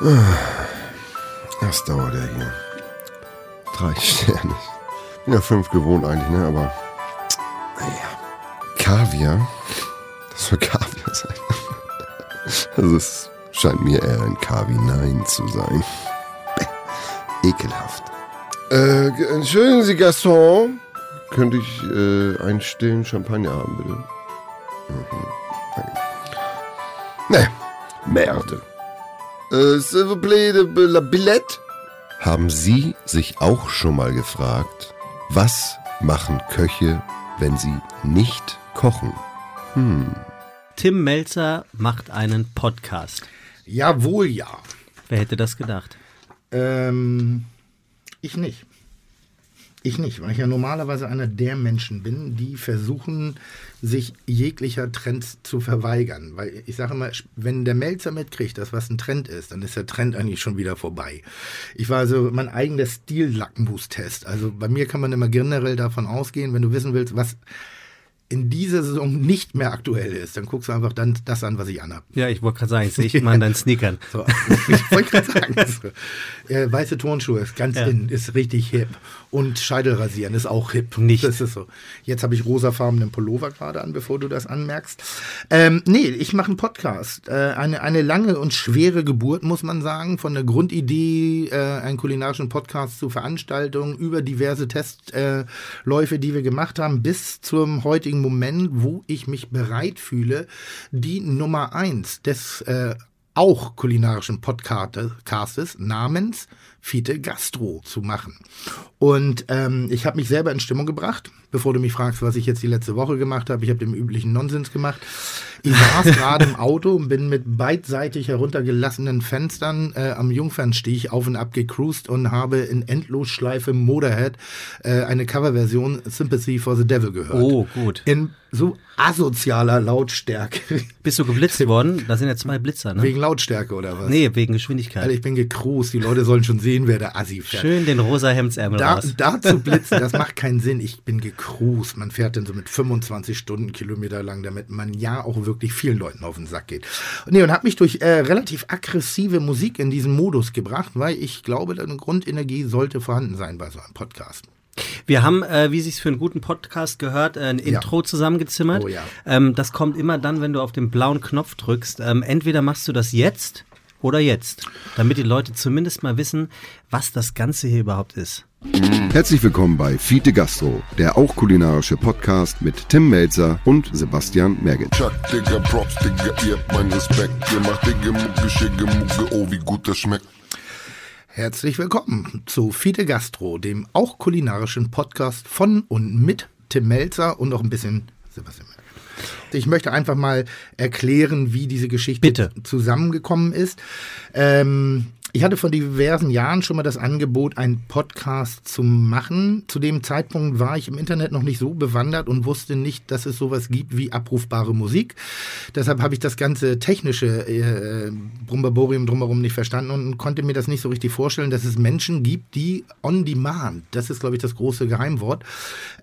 Das dauert ja hier. Drei Sterne. Bin ja fünf gewohnt eigentlich, ne? Aber. Naja. Kaviar? Das soll Kaviar sein. Also es scheint mir eher ein Kavi Nein zu sein. Bäh. Ekelhaft. Äh, entschuldigen Sie, Gaston. Könnte ich äh, einen stillen Champagner haben, bitte? Mhm. Danke. Ne, Merde. Äh, la billette? Haben Sie sich auch schon mal gefragt, was machen Köche, wenn sie nicht kochen? Hm. Tim Melzer macht einen Podcast. Jawohl, ja. Wer hätte das gedacht? Ähm, ich nicht. Ich nicht, weil ich ja normalerweise einer der Menschen bin, die versuchen, sich jeglicher Trends zu verweigern. Weil ich sage immer, wenn der Melzer mitkriegt, dass was ein Trend ist, dann ist der Trend eigentlich schon wieder vorbei. Ich war also mein eigener Stil-Lackmus-Test. Also bei mir kann man immer generell davon ausgehen, wenn du wissen willst, was in dieser Saison nicht mehr aktuell ist, dann guckst du einfach dann das an, was ich anhab. Ja, ich wollte gerade sagen, ich sehe ich immer an deinen Sneakern. So, ich wollte gerade sagen, so. äh, weiße Turnschuhe ist ganz Ja. in, ist richtig hip. Und Scheidelrasieren ist auch hip. Nicht. Das ist so. Jetzt habe ich rosafarbenen Pullover gerade an, bevor du das anmerkst. Ähm, nee, ich mache einen Podcast. Äh, eine, eine lange und schwere Geburt, muss man sagen. Von der Grundidee, äh, einen kulinarischen Podcast zu Veranstaltungen, über diverse Testläufe, äh, die wir gemacht haben, bis zum heutigen Moment, wo ich mich bereit fühle, die Nummer eins des äh, auch kulinarischen Podcastes namens Fiete Gastro zu machen. Und ähm, ich habe mich selber in Stimmung gebracht, bevor du mich fragst, was ich jetzt die letzte Woche gemacht habe. Ich habe den üblichen Nonsens gemacht. Ich saß gerade im Auto und bin mit beidseitig heruntergelassenen Fenstern äh, am Jungfernstich auf und ab gecruised und habe in Endlosschleife Motorhead äh, eine Coverversion Sympathy for the Devil gehört. Oh, gut. In so asozialer Lautstärke. Bist du geblitzt worden? Da sind ja zwei Blitzer, ne? Wegen Lautstärke oder was? nee, wegen Geschwindigkeit. Alter, ich bin gecruised. Die Leute sollen schon sehen, wer der Assi fährt. Schön den rosa Hemdsärmel Da, raus. da zu blitzen, das macht keinen Sinn. Ich bin gecruised. Man fährt dann so mit 25 Stundenkilometer lang, damit man ja auch wirklich vielen Leuten auf den Sack geht. Und, nee, und habe mich durch äh, relativ aggressive Musik in diesen Modus gebracht, weil ich glaube, eine Grundenergie sollte vorhanden sein bei so einem Podcast. Wir haben, äh, wie sich's für einen guten Podcast gehört, äh, ein Intro zusammengezimmert. Oh ja. ähm, das kommt immer dann, wenn du auf den blauen Knopf drückst. Ähm, entweder machst du das jetzt oder jetzt, damit die Leute zumindest mal wissen, was das Ganze hier überhaupt ist. Herzlich willkommen bei Fiete Gastro, der auch kulinarische Podcast mit Tim Melzer und Sebastian Merget. Chuck, Digga, Props, Digga, ihr habt meinen Respekt. Ihr macht Digga, Mucke, Schicke, Mucke, oh, wie gut das schmeckt. Herzlich willkommen zu Fide Gastro, dem auch kulinarischen Podcast von und mit Tim Melzer und auch ein bisschen Sebastian Merkel. Ich möchte einfach mal erklären, wie diese Geschichte Bitte. zusammengekommen ist. Ähm, ich hatte vor diversen Jahren schon mal das Angebot, einen Podcast zu machen. Zu dem Zeitpunkt war ich im Internet noch nicht so bewandert und wusste nicht, dass es sowas gibt wie abrufbare Musik. Deshalb habe ich das ganze technische äh, Brumbaborium drumherum nicht verstanden und konnte mir das nicht so richtig vorstellen, dass es Menschen gibt, die on demand, das ist glaube ich das große Geheimwort,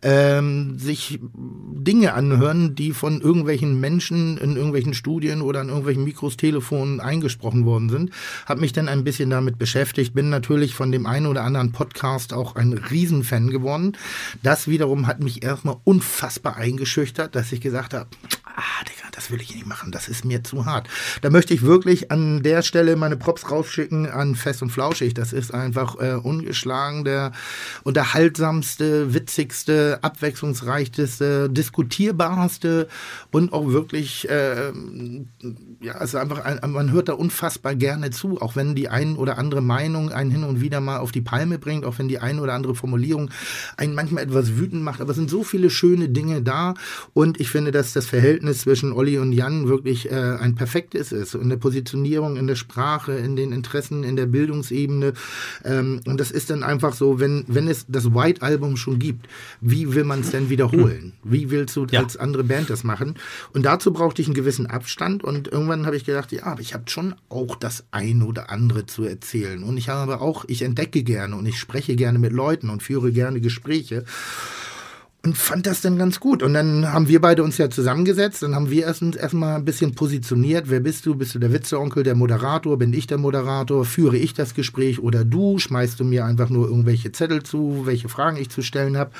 ähm, sich Dinge anhören, die von irgendwelchen Menschen in irgendwelchen Studien oder an irgendwelchen Mikros, Telefonen eingesprochen worden sind. Habe mich dann ein bisschen damit beschäftigt, bin natürlich von dem einen oder anderen Podcast auch ein Riesenfan geworden. Das wiederum hat mich erstmal unfassbar eingeschüchtert, dass ich gesagt habe, ah, Digga, das will ich nicht machen, das ist mir zu hart. Da möchte ich wirklich an der Stelle meine Props rausschicken an Fest und Flauschig. Das ist einfach äh, ungeschlagen der unterhaltsamste, witzigste, abwechslungsreichste, diskutierbarste und auch wirklich, äh, ja, es ist einfach, ein, man hört da unfassbar gerne zu, auch wenn die ein oder andere Meinung einen hin und wieder mal auf die Palme bringt, auch wenn die ein oder andere Formulierung einen manchmal etwas wütend macht. Aber es sind so viele schöne Dinge da und ich finde, dass das Verhältnis zwischen Olli und Jan wirklich äh, ein perfektes ist. In der Positionierung, in der Sprache, in den Interessen, in der Bildungsebene. Ähm, und das ist dann einfach so, wenn, wenn es das White Album schon gibt, wie will man es denn wiederholen? Wie willst du Ja. als andere Band das machen? Und dazu brauchte ich einen gewissen Abstand und irgendwann habe ich gedacht, ja, aber ich habe schon auch das ein oder andere zu erzählen. Und ich habe auch, ich entdecke gerne und ich spreche gerne mit Leuten und führe gerne Gespräche. Und fand das dann ganz gut. Und dann haben wir beide uns ja zusammengesetzt, dann haben wir erst erstmal ein bisschen positioniert. Wer bist du? Bist du der Witzeonkel, der Moderator? Bin ich der Moderator? Führe ich das Gespräch oder du? Schmeißt du mir einfach nur irgendwelche Zettel zu, welche Fragen ich zu stellen habe?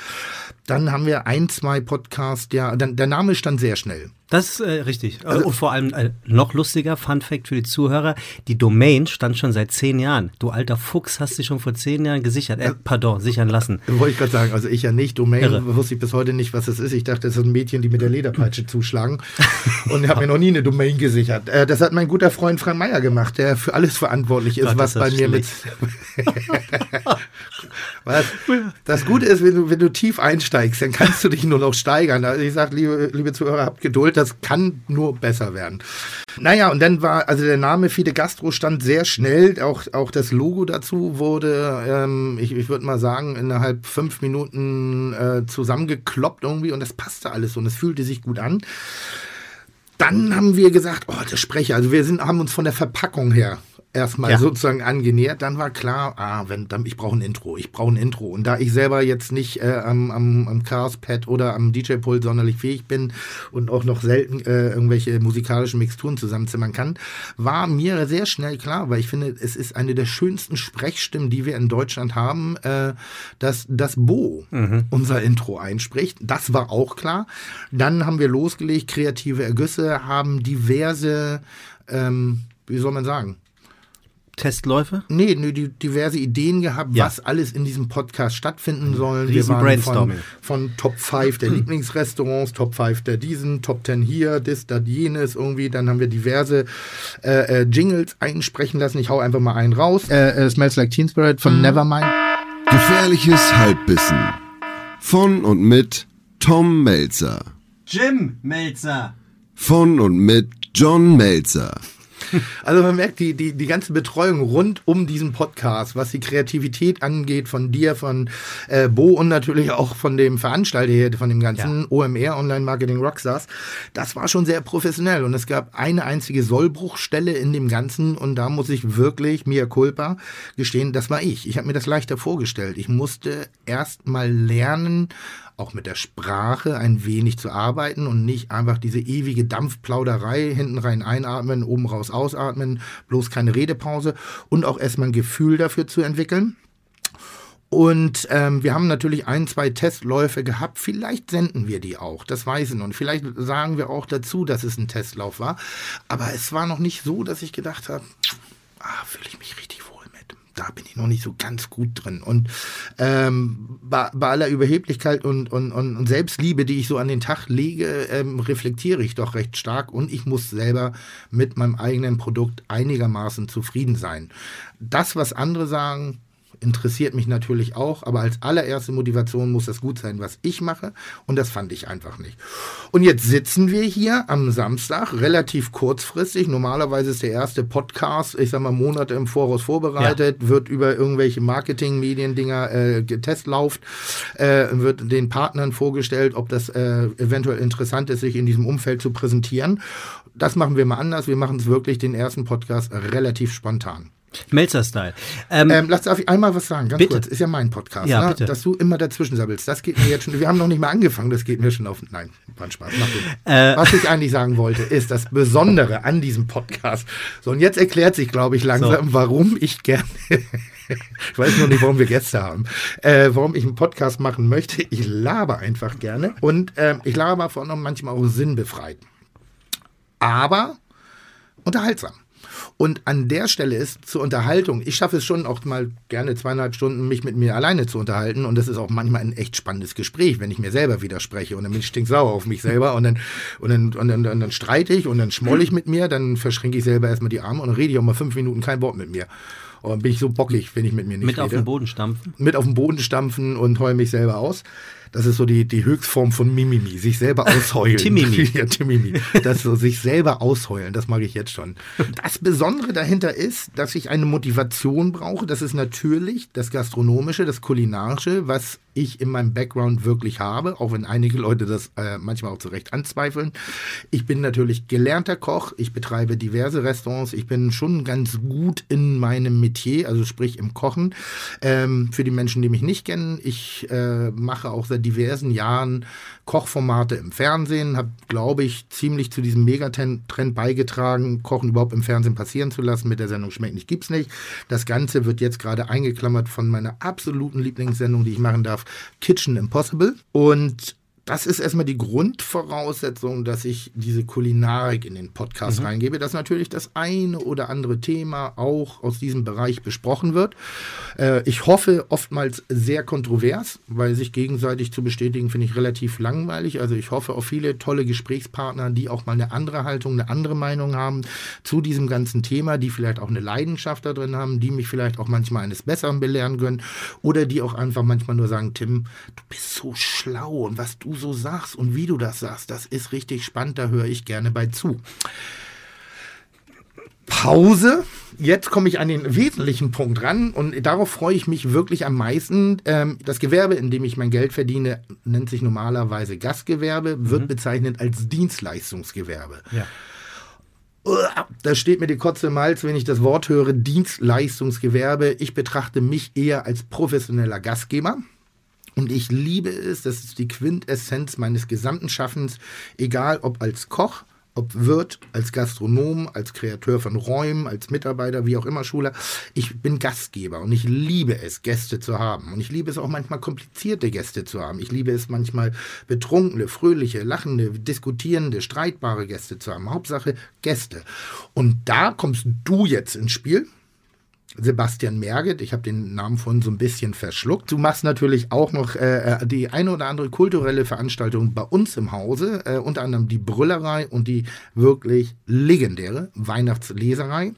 Dann haben wir ein, zwei Podcasts, ja, dann, der Name stand sehr schnell. Das ist äh, richtig. Also, und vor allem äh, noch lustiger, Fun Fact für die Zuhörer, die Domain stand schon seit zehn Jahren. Du alter Fuchs hast sie schon vor zehn Jahren gesichert, äh, pardon, sichern lassen. Wollte ich gerade sagen, also ich ja nicht. Domain Irre. wusste ich bis heute nicht, was das ist. Ich dachte, das sind Mädchen, die mit der Lederpeitsche zuschlagen. Und ich habe mir noch nie eine Domain gesichert. Äh, das hat mein guter Freund Frank Meyer gemacht, der für alles verantwortlich ist, Gott, was ist bei mir mit. was? Das Gute ist, wenn du, wenn du tief einsteigst, dann kannst du dich nur noch steigern. Also ich sage, liebe, liebe Zuhörer, habt Geduld, das kann nur besser werden. Naja, und dann war, also der Name Fide Gastro stand sehr schnell, auch, auch das Logo dazu wurde, ähm, ich, ich würde mal sagen, innerhalb fünf Minuten äh, zusammengekloppt irgendwie und das passte alles und es fühlte sich gut an. Dann haben wir gesagt, oh, der Sprecher, also wir sind, haben uns von der Verpackung her erstmal Ja. sozusagen angenähert. Dann war klar, ah, wenn, dann, ich brauche ein Intro, ich brauche ein Intro. Und da ich selber jetzt nicht äh, am, am, am Chaos-Pad oder am DJ-Pult sonderlich fähig bin und auch noch selten äh, irgendwelche musikalischen Mixturen zusammenzimmern kann, war mir sehr schnell klar, weil ich finde, es ist eine der schönsten Sprechstimmen, die wir in Deutschland haben, äh, dass das Bo unser Intro einspricht. Das war auch klar. Dann haben wir losgelegt, kreative Ergüsse, haben diverse, ähm, wie soll man sagen, Testläufe? Nee, nee die, diverse Ideen gehabt, Ja. was alles in diesem Podcast stattfinden soll. Riesen von, Brainstorming. von Top 5 der Lieblingsrestaurants, Top 5 der diesen, Top 10 hier, das, das, jenes irgendwie. Dann haben wir diverse äh, äh, Jingles einsprechen lassen. Ich hau einfach mal einen raus. Äh, äh, Smells Like Teen Spirit von Nevermind. Gefährliches Halbwissen. Von und mit Tom Melzer. Jim Melzer. Von und mit John Melzer. Also man merkt die, die, die ganze Betreuung rund um diesen Podcast, was die Kreativität angeht, von dir, von äh, Bo und natürlich auch von dem Veranstalter hier, von dem ganzen OMR, Online Marketing Rockstars, das war schon sehr professionell und es gab eine einzige Sollbruchstelle in dem Ganzen und da muss ich wirklich, mia culpa, gestehen, das war ich. Ich habe mir das leichter vorgestellt. Ich musste erst mal lernen, auch mit der Sprache ein wenig zu arbeiten und nicht einfach diese ewige Dampfplauderei hinten rein einatmen, oben raus ausatmen, bloß keine Redepause und auch erstmal ein Gefühl dafür zu entwickeln. Und ähm, wir haben natürlich ein, zwei Testläufe gehabt. Vielleicht senden wir die auch, das weiß ich noch. Und vielleicht sagen wir auch dazu, dass es ein Testlauf war. Aber es war noch nicht so, dass ich gedacht habe, ah, fühle ich mich richtig. Da bin ich noch nicht so ganz gut drin. Und ähm, bei, bei aller Überheblichkeit und, und, und, Selbstliebe, die ich so an den Tag lege, ähm, reflektiere ich doch recht stark und ich muss selber mit meinem eigenen Produkt einigermaßen zufrieden sein. Das, was andere sagen, interessiert mich natürlich auch, aber als allererste Motivation muss das gut sein, was ich mache und das fand ich einfach nicht. Und jetzt sitzen wir hier am Samstag, relativ kurzfristig. Normalerweise ist der erste Podcast, ich sag mal, Monate im Voraus vorbereitet, wird über irgendwelche Marketing-Mediendinger äh, getestlauft, äh, wird den Partnern vorgestellt, ob das äh, eventuell interessant ist, sich in diesem Umfeld zu präsentieren. Das machen wir mal anders. Wir machen es wirklich den ersten Podcast relativ spontan. Melzer-Style. Ähm, Ähm, lass darf ich einmal was sagen, ganz Bitte. kurz. Ist ja mein Podcast, Ja, ne? bitte. dass du immer dazwischen sabbelst. Das geht mir jetzt schon. Wir haben noch nicht mal angefangen, das geht mir schon auf. Nein, war ein Spaß. Mach du. Äh. was ich eigentlich sagen wollte, ist das Besondere an diesem Podcast. So, und jetzt erklärt sich, glaube ich, langsam, warum ich gerne. ich weiß noch nicht, warum wir Gäste haben. Äh, warum ich einen Podcast machen möchte. Ich laber einfach gerne. Und ähm, ich laber vor allem manchmal auch sinnbefreit. Aber unterhaltsam. Und an der Stelle ist zur Unterhaltung, ich schaffe es schon auch mal gerne zweieinhalb Stunden, mich mit mir alleine zu unterhalten. Und das ist auch manchmal ein echt spannendes Gespräch, wenn ich mir selber widerspreche. Und dann bin ich stinksauer auf mich selber und dann, und dann, und dann, und dann streite ich und dann schmoll ich mit mir, dann verschränke ich selber erstmal die Arme und dann rede ich auch mal fünf Minuten kein Wort mit mir. Und dann bin ich so bockig, wenn ich mit mir nicht mit rede auf den Boden stampfen. mit auf den Boden stampfen und heul mich selber aus. Das ist so die, die Höchstform von Mimimi, sich selber ausheulen. Timimi. ja, Timimi. Das so, sich selber ausheulen, das mag ich jetzt schon. Das Besondere dahinter ist, dass ich eine Motivation brauche. Das ist natürlich das Gastronomische, das Kulinarische, was ich in meinem Background wirklich habe, auch wenn einige Leute das äh, manchmal auch zu Recht anzweifeln. Ich bin natürlich gelernter Koch, ich betreibe diverse Restaurants, ich bin schon ganz gut in meinem Metier, also sprich im Kochen. Ähm, für die Menschen, die mich nicht kennen, ich äh, mache auch seit diversen Jahren Kochformate im Fernsehen, habe, glaube ich, ziemlich zu diesem Megatrend beigetragen, Kochen überhaupt im Fernsehen passieren zu lassen. Mit der Sendung Schmeckt nicht, gibt's nicht. Das Ganze wird jetzt gerade eingeklammert von meiner absoluten Lieblingssendung, die ich machen darf, Kitchen Impossible. Und das ist erstmal die Grundvoraussetzung, dass ich diese Kulinarik in den Podcast mhm. reingebe, dass natürlich das eine oder andere Thema auch aus diesem Bereich besprochen wird. Äh, ich hoffe oftmals sehr kontrovers, weil sich gegenseitig zu bestätigen, finde ich relativ langweilig. Also ich hoffe auf viele tolle Gesprächspartner, die auch mal eine andere Haltung, eine andere Meinung haben zu diesem ganzen Thema, die vielleicht auch eine Leidenschaft da drin haben, die mich vielleicht auch manchmal eines Besseren belehren können oder die auch einfach manchmal nur sagen, Tim, du bist so schlau und was du so sagst und wie du das sagst, das ist richtig spannend, da höre ich gerne bei zu. Pause. Jetzt komme ich an den wesentlichen Punkt ran und darauf freue ich mich wirklich am meisten. Ähm, das Gewerbe, in dem ich mein Geld verdiene, nennt sich normalerweise Gastgewerbe, wird mhm. bezeichnet als Dienstleistungsgewerbe. Ja. Da steht mir die Kotze im Hals, wenn ich das Wort höre, Dienstleistungsgewerbe. Ich betrachte mich eher als professioneller Gastgeber. Und ich liebe es, das ist die Quintessenz meines gesamten Schaffens, egal ob als Koch, ob Wirt, als Gastronom, als Kreateur von Räumen, als Mitarbeiter, wie auch immer Schuler. Ich bin Gastgeber und ich liebe es, Gäste zu haben. Und ich liebe es auch manchmal komplizierte Gäste zu haben. Ich liebe es manchmal betrunkene, fröhliche, lachende, diskutierende, streitbare Gäste zu haben. Hauptsache Gäste. Und da kommst du jetzt ins Spiel. Sebastian Merget. Ich habe den Namen von so ein bisschen verschluckt. Du machst natürlich auch noch äh, äh, die eine oder andere kulturelle Veranstaltung bei uns im Hause, äh, unter anderem die Brüllerei und die wirklich legendäre Weihnachtsleserei,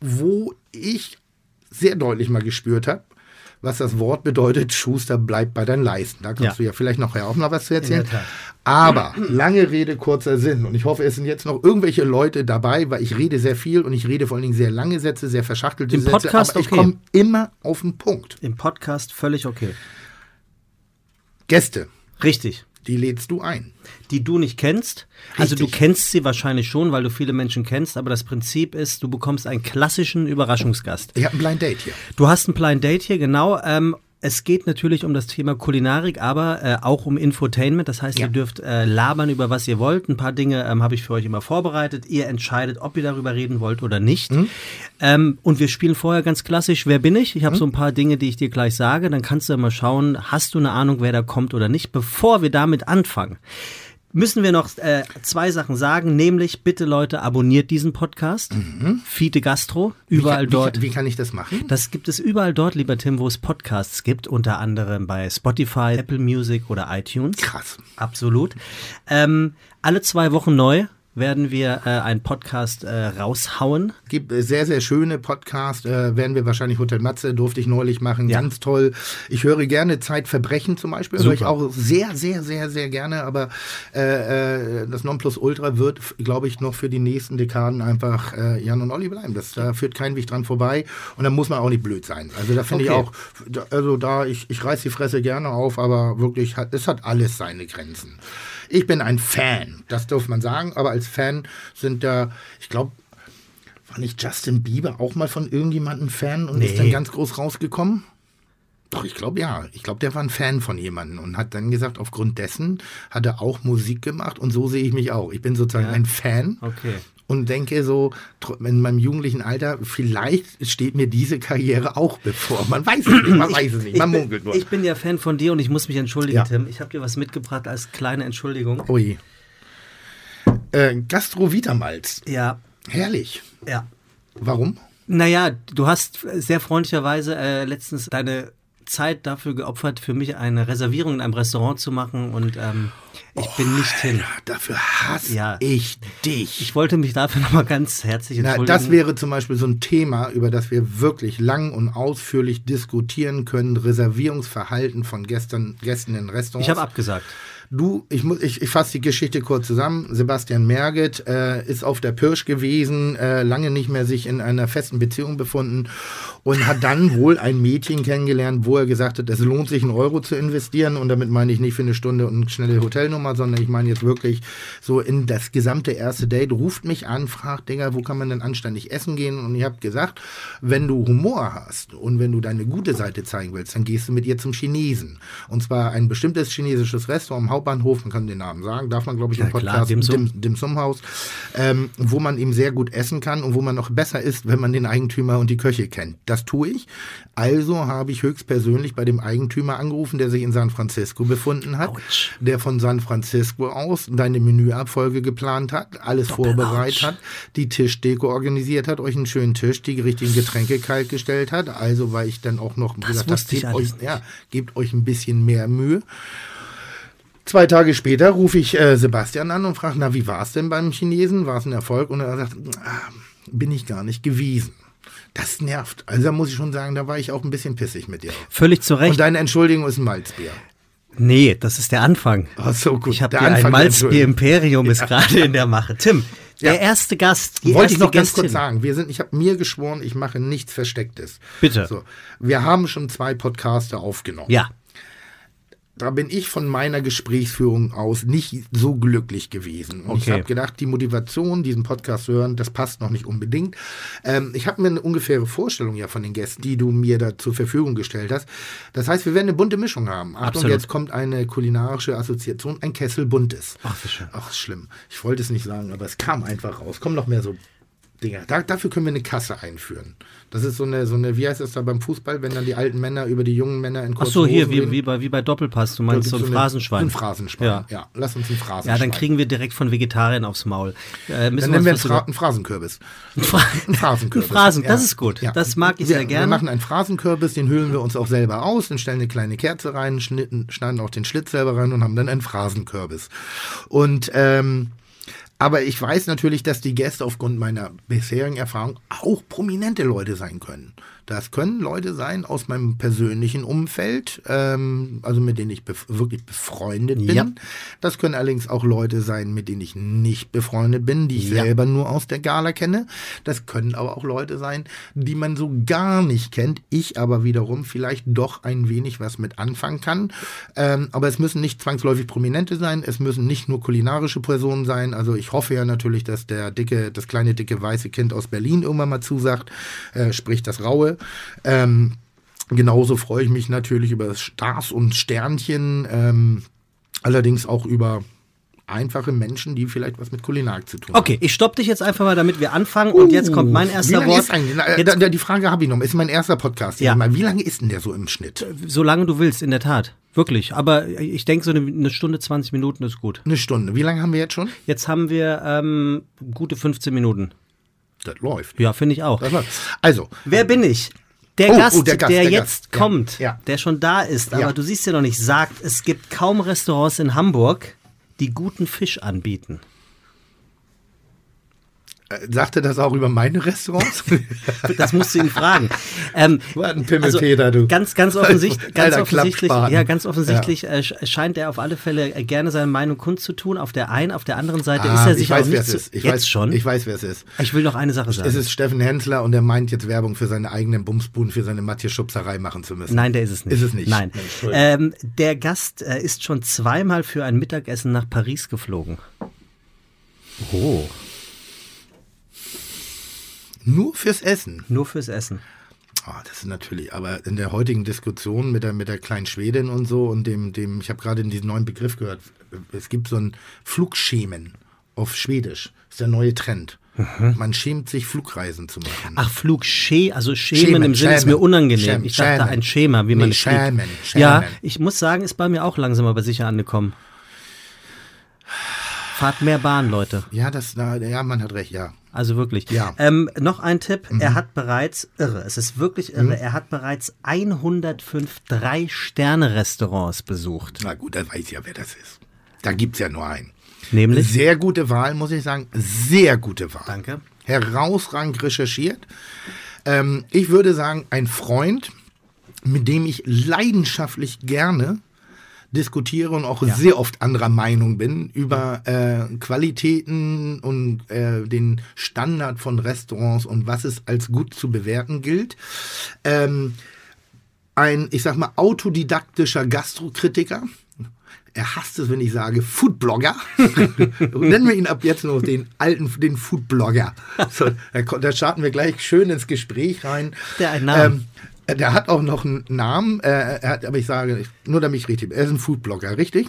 wo ich sehr deutlich mal gespürt habe, was das Wort bedeutet, Schuster bleibt bei deinen Leisten. Da kannst ja. du ja vielleicht nachher auch noch was zu erzählen. Aber lange Rede, kurzer Sinn. Und ich hoffe, es sind jetzt noch irgendwelche Leute dabei, weil ich rede sehr viel und ich rede vor allen Dingen sehr lange Sätze, sehr verschachtelte Im Sätze. Podcast aber ich okay. komme immer auf den Punkt. Im Podcast völlig okay. Gäste. Richtig. Die lädst du ein. Die du nicht kennst. Also du kennst sie wahrscheinlich schon, weil du viele Menschen kennst, aber das Prinzip ist, du bekommst einen klassischen Überraschungsgast. Ich habe ein Blind Date hier. Du hast ein Blind Date hier, genau. Ähm, es geht natürlich um das Thema Kulinarik, aber äh, auch um Infotainment. Das heißt, ja. ihr dürft äh, labern über was ihr wollt. Ein paar Dinge ähm, habe ich für euch immer vorbereitet. Ihr entscheidet, ob ihr darüber reden wollt oder nicht. Mhm. Ähm, und wir spielen vorher ganz klassisch, wer bin ich? Ich habe mhm. so ein paar Dinge, die ich dir gleich sage. Dann kannst du mal schauen, hast du eine Ahnung, wer da kommt oder nicht, bevor wir damit anfangen müssen wir noch äh, zwei Sachen sagen, nämlich bitte Leute, abonniert diesen Podcast. Mhm. Fiete Gastro, überall wie kann, dort. Wie, wie, kann ich das machen? Das gibt es überall dort, lieber Tim, wo es Podcasts gibt, unter anderem bei Spotify, Apple Music oder iTunes. Krass. Absolut. Ähm, alle zwei Wochen neu werden wir äh, einen Podcast äh, raushauen. Es gibt äh, sehr, sehr schöne Podcasts, äh, werden wir wahrscheinlich Hotel Matze, durfte ich neulich machen, ja. ganz toll. Ich höre gerne Zeitverbrechen zum Beispiel, Super. höre ich auch sehr, sehr, sehr, sehr gerne, aber äh, äh, das Nonplusultra wird, glaube ich, noch für die nächsten Dekaden einfach äh, Jan und Olli bleiben. Das, da führt kein Weg dran vorbei und da muss man auch nicht blöd sein. Also da finde okay. ich auch, also da, ich, ich reiß die Fresse gerne auf, aber wirklich, es hat alles seine Grenzen. Ich bin ein Fan, das darf man sagen, aber als Fan sind da, ich glaube, war nicht Justin Bieber auch mal von irgendjemandem Fan und nee. ist dann ganz groß rausgekommen? Doch, ich glaube ja. Ich glaube, der war ein Fan von jemandem und hat dann gesagt, aufgrund dessen hat er auch Musik gemacht und so sehe ich mich auch. Ich bin sozusagen ja. ein Fan. Okay und denke so, in meinem jugendlichen Alter, vielleicht steht mir diese Karriere auch bevor. Man weiß es nicht, man weiß es nicht, man munkelt nur. Ich bin ja Fan von dir und ich muss mich entschuldigen, ja. Tim. Ich habe dir was mitgebracht als kleine Entschuldigung. Ui. Äh, Gastro Vitamalz. Ja. Herrlich. Ja. Warum? Naja, du hast sehr freundlicherweise äh, letztens deine Zeit dafür geopfert, für mich eine Reservierung in einem Restaurant zu machen und ähm, ich oh, bin nicht hin. Dafür hasse ja. ich dich. Ich wollte mich dafür nochmal ganz herzlich entschuldigen. Na, das wäre zum Beispiel so ein Thema, über das wir wirklich lang und ausführlich diskutieren können. Reservierungsverhalten von Gästen, Gästen in Restaurants. Ich habe abgesagt. Du, ich, muss, ich, ich fasse die Geschichte kurz zusammen. Sebastian Merget äh, ist auf der Pirsch gewesen, äh, lange nicht mehr sich in einer festen Beziehung befunden und hat dann wohl ein Mädchen kennengelernt, wo er gesagt hat, es lohnt sich einen Euro zu investieren und damit meine ich nicht für eine Stunde und eine schnelle Hotelnummer, sondern ich meine jetzt wirklich so in das gesamte erste Date, ruft mich an, fragt, Digga, wo kann man denn anständig essen gehen? Und ich habe gesagt, wenn du Humor hast und wenn du deine gute Seite zeigen willst, dann gehst du mit ihr zum Chinesen. Und zwar ein bestimmtes chinesisches Restaurant am Hauptbahnhof, man kann den Namen sagen, darf man glaube ich im Ja, klar, Podcast, Dim Sum. Dim, Dim Sum Haus, ähm, wo man eben sehr gut essen kann und wo man noch besser isst, wenn man den Eigentümer und die Köche kennt. Das tue ich. Also habe ich höchstpersönlich bei dem Eigentümer angerufen, der sich in San Francisco befunden hat, Autsch. der von San Francisco aus deine Menüabfolge geplant hat, alles vorbereitet Autsch. hat, die Tischdeko organisiert hat, euch einen schönen Tisch, die richtigen Getränke kalt gestellt hat. Also weil ich dann auch noch gesagt habe, gebt euch, ja, gebt euch ein bisschen mehr Mühe. Zwei Tage später rufe ich äh, Sebastian an und frage, na, wie war es denn beim Chinesen? War es ein Erfolg? Und er sagt, ah, bin ich gar nicht gewesen. Das nervt. Also da muss ich schon sagen, da war ich auch ein bisschen pissig mit dir. Völlig zu Und Recht. deine Entschuldigung ist ein Malzbier. Nee, das ist der Anfang. Ach so, gut. Ich habe ein Malzbier. Imperium ist gerade in der Mache. Tim, Ja. der erste Gast, die Wollte ich noch ganz Gästin. kurz sagen. Wir sind, ich habe mir geschworen, ich mache nichts Verstecktes. Bitte. So, wir haben schon zwei Podcaster aufgenommen. Ja, da bin ich von meiner Gesprächsführung aus nicht so glücklich gewesen. Und ich Okay. habe gedacht, die Motivation, diesen Podcast zu hören, das passt noch nicht unbedingt. Ähm, ich habe mir eine ungefähre Vorstellung ja von den Gästen, die du mir da zur Verfügung gestellt hast. Das heißt, wir werden eine bunte Mischung haben. Achtung, Absolut. jetzt kommt eine kulinarische Assoziation, ein Kessel buntes. Ach, wie schön. Ach, schlimm. Ich wollte es nicht sagen, aber es kam einfach raus. Kommen noch mehr so Dinger. Da, dafür können wir eine Kasse einführen. Das ist so eine, so eine, wie heißt das da beim Fußball, wenn dann die alten Männer über die jungen Männer in Ach kurzen so, hier, wie, wie, bei, wie bei Doppelpass. Du meinst so ein eine- Phrasenschwein. Ein Phrasenschwein, Ja. ja. Lass uns ein Ja, Phrasenschwein. dann kriegen wir direkt von Vegetariern aufs Maul. Äh, dann nennen wir einen, Phra einen Phrasenkürbis. Ein Phrasenkürbis. Ein Phrasen, das ist gut. Das mag ich wir, sehr gerne. Wir machen einen Phrasenkürbis, den hüllen wir uns auch selber aus, dann stellen eine kleine Kerze rein, schneiden auch den Schlitz selber rein und haben dann einen Phrasenkürbis. Und ähm, aber ich weiß natürlich, dass die Gäste aufgrund meiner bisherigen Erfahrung auch prominente Leute sein können. Das können Leute sein aus meinem persönlichen Umfeld, ähm, also mit denen ich bef wirklich befreundet bin. Ja. Das können allerdings auch Leute sein, mit denen ich nicht befreundet bin, die ich Ja. selber nur aus der Gala kenne. Das können aber auch Leute sein, die man so gar nicht kennt. Ich aber wiederum vielleicht doch ein wenig was mit anfangen kann. Ähm, aber es müssen nicht zwangsläufig Prominente sein. Es müssen nicht nur kulinarische Personen sein. Also ich hoffe ja natürlich, dass der dicke, das kleine dicke weiße Kind aus Berlin irgendwann mal zusagt, äh, sprich das Raue. Ähm, genauso freue ich mich natürlich über Stars und Sternchen. Ähm, allerdings auch über einfache Menschen, die vielleicht was mit Kulinarik zu tun haben. Okay, ich stopp dich jetzt einfach mal, damit wir anfangen. Und jetzt kommt mein Uh, erster Wort. da, die Frage habe ich noch. Ist mein erster Podcast. Ja. Mal, wie lange ist denn der so im Schnitt? solange du willst, in der Tat. Wirklich. Aber ich denke, so eine, eine Stunde, 20 Minuten ist gut. Eine Stunde. Wie lange haben wir jetzt schon? Jetzt haben wir ähm, gute 15 Minuten. Das läuft. Ja, finde ich auch. Also, Wer bin ich? Der, Oh, Gast, oh, der der, Gast, der jetzt Gast. Kommt, ja. der schon da ist, aber Ja. du siehst ja noch nicht, sagt, es gibt kaum Restaurants in Hamburg, die guten Fisch anbieten. Äh, sagte das auch über meine Restaurants? Das musst du ihn fragen. Ähm, Was ein Pimmelpeter, du. Ganz, ganz, offensicht, ganz offensichtlich, ja, ganz offensichtlich äh, sch- scheint er auf alle Fälle äh, gerne seine Meinung kundzutun. Auf der einen, auf der anderen Seite ist Ah, er sich ich weiß, auch wer nicht es zu, ist. Ich jetzt weiß, schon. Ich weiß, wer es ist. Ich will noch eine Sache sagen. Es ist Steffen Hensler und er meint jetzt Werbung für seine eigenen Bumsbuden, für seine Mathe-Schubserei machen zu müssen. Nein, der ist es nicht. Ist es nicht. Nein. Ähm, der Gast äh, ist schon zweimal für ein Mittagessen nach Paris geflogen. Oh. Nur fürs Essen. Nur fürs Essen. Ah, das ist natürlich, aber in der heutigen Diskussion mit der, mit der kleinen Schwedin und so und dem, dem, ich habe gerade diesen neuen Begriff gehört, es gibt so ein Flugschämen auf Schwedisch. Das ist der neue Trend. Man schämt sich, Flugreisen zu machen. Ach, Flug, Schä, also Schämen, Schämen, im Sinne ist mir schämen. unangenehm. Schämen, ich dachte schämen. ein Schema, wie man Nee, fliegt. schämen, Ja, schämen. ich muss sagen, ist bei mir auch langsam aber sicher angekommen. Fahrt mehr Bahn, Leute. Ja, das, na, ja, man hat recht, ja. Also wirklich. Ja. Ähm, noch ein Tipp. Mhm. Er hat bereits, irre, es ist wirklich irre, er hat bereits 105 Drei-Sterne-Restaurants besucht. Na gut, da weiß ich ja, wer das ist. Da gibt's ja nur einen. Nämlich? Sehr gute Wahl, muss ich sagen. Sehr gute Wahl. Danke. Herausragend recherchiert. Ähm, ich würde sagen, ein Freund, mit dem ich leidenschaftlich gerne diskutiere und auch ja. sehr oft anderer Meinung bin über äh, Qualitäten und äh, den Standard von Restaurants und was es als gut zu bewerten gilt. Ähm, ein, ich sag mal, autodidaktischer Gastrokritiker. Er hasst es, wenn ich sage Foodblogger. Nennen wir ihn ab jetzt nur den alten, den Foodblogger. So, da, da starten wir gleich schön ins Gespräch rein. Der einen Namen. Ähm, der hat auch noch einen Namen, äh, er hat, aber ich sage, nur damit ich richtig bin, er ist ein Foodblogger, richtig?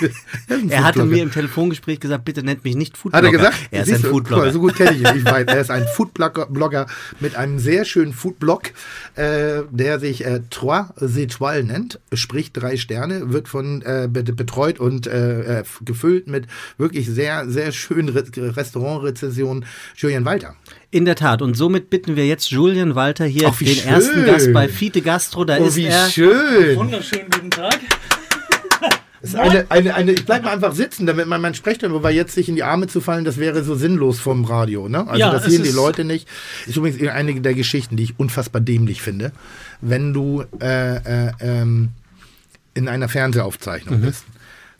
er hatte mir im Telefongespräch gesagt, bitte nennt mich nicht Foodblogger. Hat er gesagt? Er ist ein Foodblogger. So gut kenne ich ihn. Ich weiß, er ist ein Foodblogger mit einem sehr schönen Foodblog, äh, der sich äh, Trois Étoiles nennt, sprich drei Sterne, wird von äh, betreut und äh, äh, gefüllt mit wirklich sehr, sehr schönen Re Restaurantrezensionen. Julian Walter. In der Tat. Und somit bitten wir jetzt Julian Walter hier, Ach, den schön. ersten Gast bei Fiete Gastro. Da oh, ist wie er. schön. Wunderschönen guten Tag. Ist eine, eine, eine, ich bleibe mal einfach sitzen, damit man mein Sprechtempo, weil jetzt sich in die Arme zu fallen, das wäre so sinnlos vom Radio. Ne? Also ja, das sehen die Leute nicht. Ist übrigens eine der Geschichten, die ich unfassbar dämlich finde, wenn du äh, äh, ähm, in einer Fernsehaufzeichnung mhm. bist.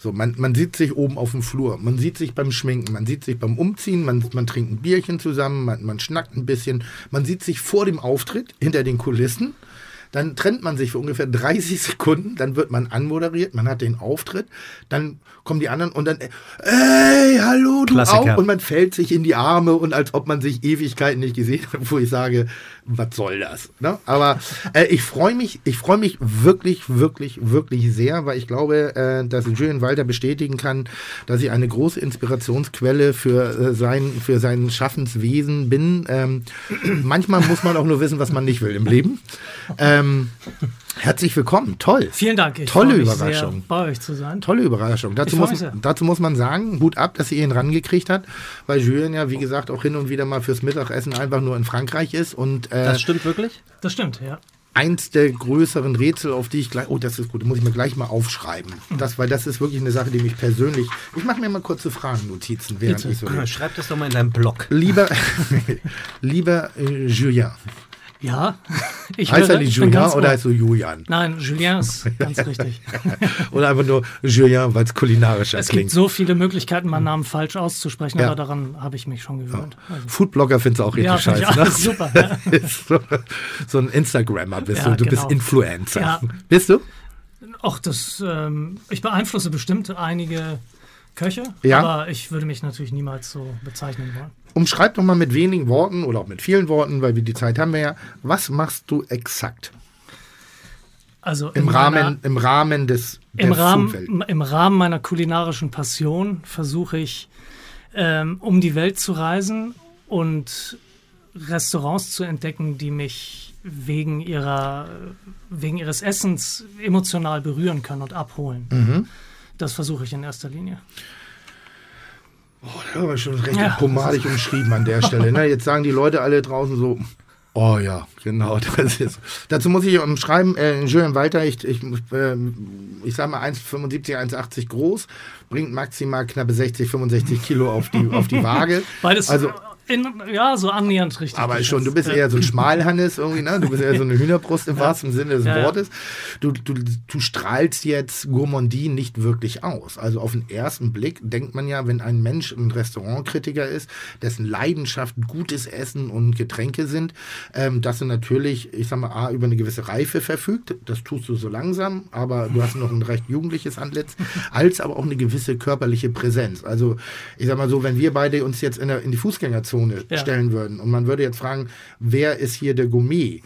So, man, man sieht sich oben auf dem Flur, man sieht sich beim Schminken, man sieht sich beim Umziehen, man, man trinkt ein Bierchen zusammen, man, man schnackt ein bisschen, man sieht sich vor dem Auftritt hinter den Kulissen dann trennt man sich für ungefähr 30 Sekunden, dann wird man anmoderiert, man hat den Auftritt, dann kommen die anderen und dann, ey, hallo, du Klassiker. auch. Und man fällt sich in die Arme und als ob man sich Ewigkeiten nicht gesehen hat, wo ich sage, was soll das? Ne? Aber äh, ich freue mich, ich mich wirklich, wirklich, wirklich sehr, weil ich glaube, äh, dass Julian Walter bestätigen kann, dass ich eine große Inspirationsquelle für, äh, sein, für sein Schaffenswesen bin. Ähm, manchmal muss man auch nur wissen, was man nicht will im Leben. Ähm, Herzlich willkommen, toll. Vielen Dank. Ich Tolle Überraschung. bei euch zu sein. Tolle Überraschung. Dazu muss, dazu muss man sagen, Hut ab, dass ihr ihn rangekriegt habt, weil Julien ja, wie gesagt, auch hin und wieder mal fürs Mittagessen einfach nur in Frankreich ist. Und, äh, das stimmt wirklich? Das stimmt, ja. Eins der größeren Rätsel, auf die ich gleich, oh, das ist gut, muss ich mir gleich mal aufschreiben. Das, weil das ist wirklich eine Sache, die mich persönlich, ich mache mir mal kurze Fragennotizen, während Bitte. ich so. Schreib das doch mal in deinem Blog. Lieber, lieber äh, Julien, ja. Ich heißt er nicht Julien oder heißt du Julian? Nein, Julien ist ganz richtig. oder einfach nur Julien, weil es kulinarischer es klingt. Es gibt so viele Möglichkeiten, meinen Namen falsch auszusprechen, ja. aber daran habe ich mich schon gewöhnt. Ja. Also. Foodblogger findest du auch richtig ja, scheiße. Ne? Super. Ja. so, so, ein Instagrammer bist du. Du genau. bist Influencer. Bist du? Ach, das, ähm, ich beeinflusse bestimmt einige Köche, ja. aber ich würde mich natürlich niemals so bezeichnen wollen. Umschreib doch mal mit wenigen Worten oder auch mit vielen Worten, weil wir die Zeit haben wir ja. Was machst du exakt? Also im Rahmen, im Rahmen des im Rahmen, Im Rahmen meiner kulinarischen Passion versuche ich, ähm, um die Welt zu reisen und Restaurants zu entdecken, die mich wegen ihrer wegen ihres Essens emotional berühren können und abholen. Mhm. Das versuche ich in erster Linie. Oh, da haben wir schon recht ja. pomadig umschrieben an der Stelle. Ne? Jetzt sagen die Leute alle draußen so, oh ja, genau. Das ist. Dazu muss ich umschreiben, äh, Julian Walter, ich, ich, äh, ich sage mal 1,75, 1,80 groß, bringt maximal knappe 60, 65 Kilo auf die, auf die Waage. Beides also, in, ja, so annähernd richtig. Aber schon, du bist eher so ein Schmalhannes irgendwie, ne? Du bist eher so eine Hühnerbrust im ja. wahrsten Sinne des ja, Wortes. Du, du, du strahlst jetzt Gourmandie nicht wirklich aus. Also auf den ersten Blick denkt man ja, wenn ein Mensch ein Restaurantkritiker ist, dessen Leidenschaft gutes Essen und Getränke sind, ähm, dass er natürlich, ich sag mal, A, über eine gewisse Reife verfügt. Das tust du so langsam, aber du hast noch ein recht jugendliches Antlitz, als aber auch eine gewisse körperliche Präsenz. Also ich sag mal so, wenn wir beide uns jetzt in, der, in die Fußgängerzone Zone ja. stellen würden. Und man würde jetzt fragen, wer ist hier der Gourmet?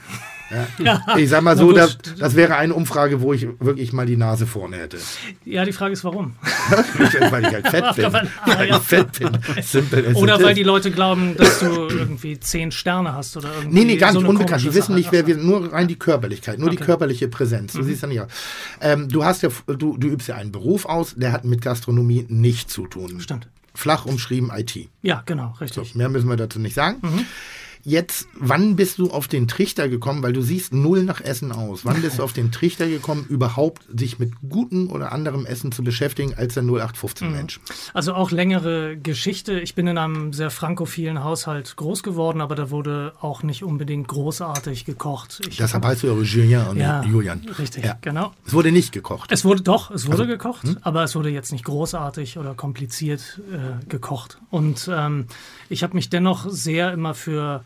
Ja. Ich sag mal so, das, das, wäre eine Umfrage, wo ich wirklich mal die Nase vorne hätte. Ja, die Frage ist, warum? weil ich halt fett bin. weil ich fett bin. Oder weil die Leute glauben, dass du irgendwie zehn Sterne hast oder irgendwie. Nee, nee, gar nicht so unbekannt. Die wissen nicht, wer wir nur rein die Körperlichkeit, nur okay. die körperliche Präsenz. Du mhm. siehst ja nicht aus. Ähm, du hast ja, du, du übst ja einen Beruf aus, der hat mit Gastronomie nichts zu tun. Stimmt flach umschrieben IT. Ja, genau, richtig. So, mehr müssen wir dazu nicht sagen. Mhm. Jetzt, wann bist du auf den Trichter gekommen, weil du siehst null nach Essen aus. Wann bist du auf den Trichter gekommen, überhaupt sich mit gutem oder anderem Essen zu beschäftigen als der 0815 Mensch? Also auch längere Geschichte. Ich bin in einem sehr frankophilen Haushalt groß geworden, aber da wurde auch nicht unbedingt großartig gekocht. Ich Deshalb heißt du ja Julien und ja, Julian. Richtig, Ja. genau. Es wurde nicht gekocht. Es wurde doch, es wurde Also, gekocht, aber es wurde jetzt nicht großartig oder kompliziert äh, gekocht. Und ähm, ich habe mich dennoch sehr immer für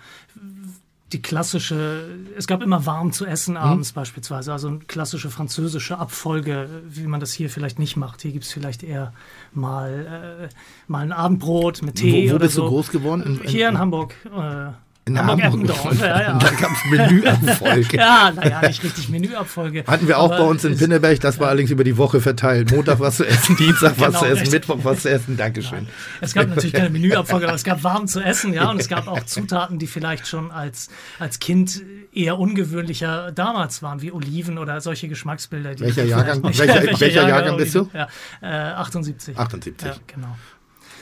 die klassische, es gab immer warm zu essen abends beispielsweise, also eine klassische französische Abfolge, wie man das hier vielleicht nicht macht. Hier gibt es vielleicht eher mal, äh, mal ein Abendbrot mit Tee wo, wo oder bist so. du groß geworden? In, in, Hier in Hamburg. Äh, in Hamburg-Eppendorf, ja, ja. Und da gab es Menüabfolge. ja, naja, nicht richtig Menüabfolge. Hatten wir auch bei uns in Pinneberg, das war allerdings über die Woche verteilt. Montag was zu essen, Dienstag was Genau, zu essen. Mittwoch was zu essen. Dankeschön. Es gab natürlich keine Menüabfolge, aber es gab warm zu essen, ja, und es gab auch Zutaten, die vielleicht schon als, als Kind eher ungewöhnlicher damals waren, wie Oliven oder solche Geschmacksbilder. Die Welcher Jahrgang- welcher- welcher Jahrgang bist du? Ja, äh, 78. 78. Ja, genau.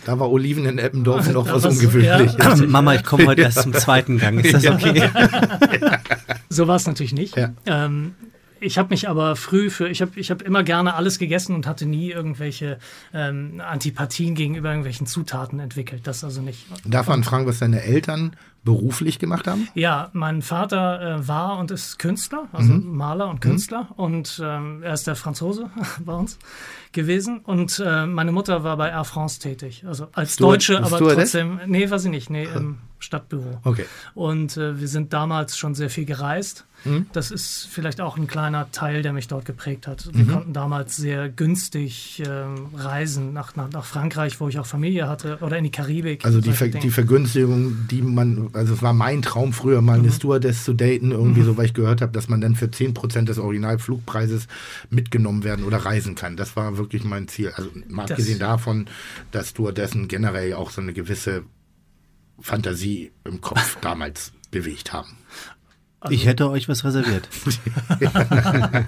Da war Oliven in Eppendorf noch was war's- ungewöhnlich. ja. Mama, ich komme heute erst zum zweiten Gang. Ist das okay? So war es natürlich nicht. Ja. Ähm, ich habe mich aber früh für, ich habe ich hab immer gerne alles gegessen und hatte nie irgendwelche ähm, Antipathien gegenüber irgendwelchen Zutaten entwickelt. Das also nicht. Darf man fragen, was deine Eltern beruflich gemacht haben? Ja, mein Vater äh, war und ist Künstler, also Mhm. Maler und Künstler. Und ähm, er ist der Franzose bei uns gewesen. Und äh, meine Mutter war bei Air France tätig. Also als Steward- Deutsche, aber Stewardess? trotzdem. Nee, war sie nicht. Nee, im Stadtbüro. Okay. Und äh, wir sind damals schon sehr viel gereist. Mhm. Das ist vielleicht auch ein kleiner Teil, der mich dort geprägt hat. Mhm. Wir konnten damals sehr günstig ähm, reisen nach, nach, nach Frankreich, wo ich auch Familie hatte, oder in die Karibik. Also die, Ver Dinge. die Vergünstigung, die man, also es war mein Traum früher mal Mhm. eine Stewardess zu daten, irgendwie so, weil ich gehört habe, dass man dann für 10% des Originalflugpreises mitgenommen werden oder reisen kann. Das war wirklich mein Ziel. Also mal abgesehen davon, dass Stewardessen generell auch so eine gewisse Fantasie im Kopf damals bewegt haben. Ich hätte euch was reserviert.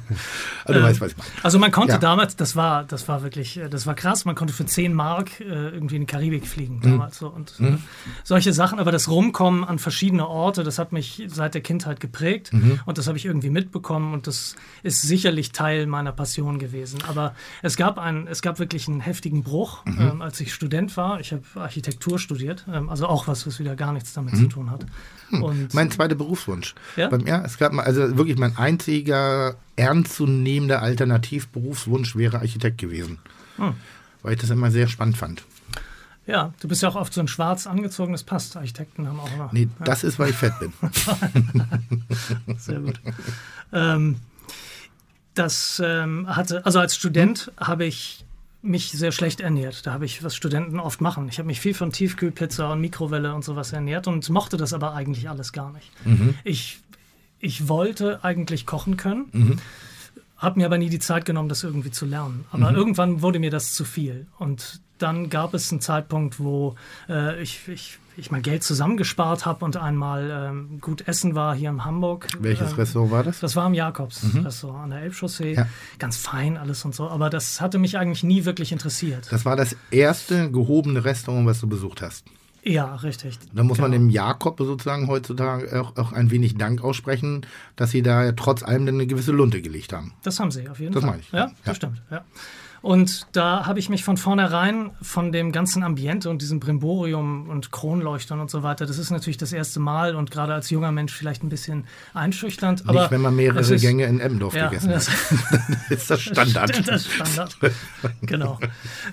Also weißt, meine. Also man konnte Ja. damals, das war, das war wirklich, äh, das war krass, man konnte für 10 Mark äh, irgendwie in die Karibik Mhm. fliegen damals so und äh, solche Sachen, aber das Rumkommen an verschiedene Orte, das hat mich seit der Kindheit geprägt Mhm. und das habe ich irgendwie mitbekommen und das ist sicherlich Teil meiner Passion gewesen. Aber es gab einen, es gab wirklich einen heftigen Bruch, Mhm. ähm, als ich Student war. Ich habe Architektur studiert, ähm, also auch was, was wieder gar nichts damit Mhm. zu tun hat. Hm. Mein zweiter Berufswunsch. Ja? Beim, ja, es gab mal, also wirklich mein einziger ernstzunehmender Alternativberufswunsch wäre Architekt gewesen. Hm. Weil ich das immer sehr spannend fand. ja, du bist ja auch oft so ein schwarz angezogen, das passt. Architekten haben auch immer. Nee, das ist, weil ich fett bin. Sehr gut. ähm, das ähm, hatte, also als Student habe ich mich sehr schlecht ernährt. Da habe ich, was Studenten oft machen. Ich habe mich viel von Tiefkühlpizza und Mikrowelle und sowas ernährt und mochte das aber eigentlich alles gar nicht. Ich, ich wollte eigentlich kochen können, habe mir aber nie die Zeit genommen, das irgendwie zu lernen. Aber irgendwann wurde mir das zu viel. Und dann gab es einen Zeitpunkt, wo äh, ich, ich, ich mal Geld zusammengespart habe und einmal ähm, gut essen war hier in Hamburg. Welches Ähm, Restaurant war das? das war im Jakobs-Restaurant an der Elbchaussee. Ja. Ganz fein alles und so. Aber das hatte mich eigentlich nie wirklich interessiert. Das war das erste gehobene Restaurant, was du besucht hast. ja, richtig. Da muss man Genau. dem Jakob sozusagen heutzutage auch, auch ein wenig Dank aussprechen, dass sie da trotz allem eine gewisse Lunte gelegt haben. Das haben sie auf jeden Das Fall. meine ich. Ja, Ja. das stimmt. Ja. Und da habe ich mich von vornherein von dem ganzen Ambiente und diesem Brimborium und Kronleuchtern und so weiter, das ist natürlich das erste Mal und gerade als junger Mensch vielleicht ein bisschen einschüchternd. Aber Nicht, wenn man mehrere ist- Gänge in Eppendorf Ja, gegessen das, hat. ist das Standard. Das Standard. genau.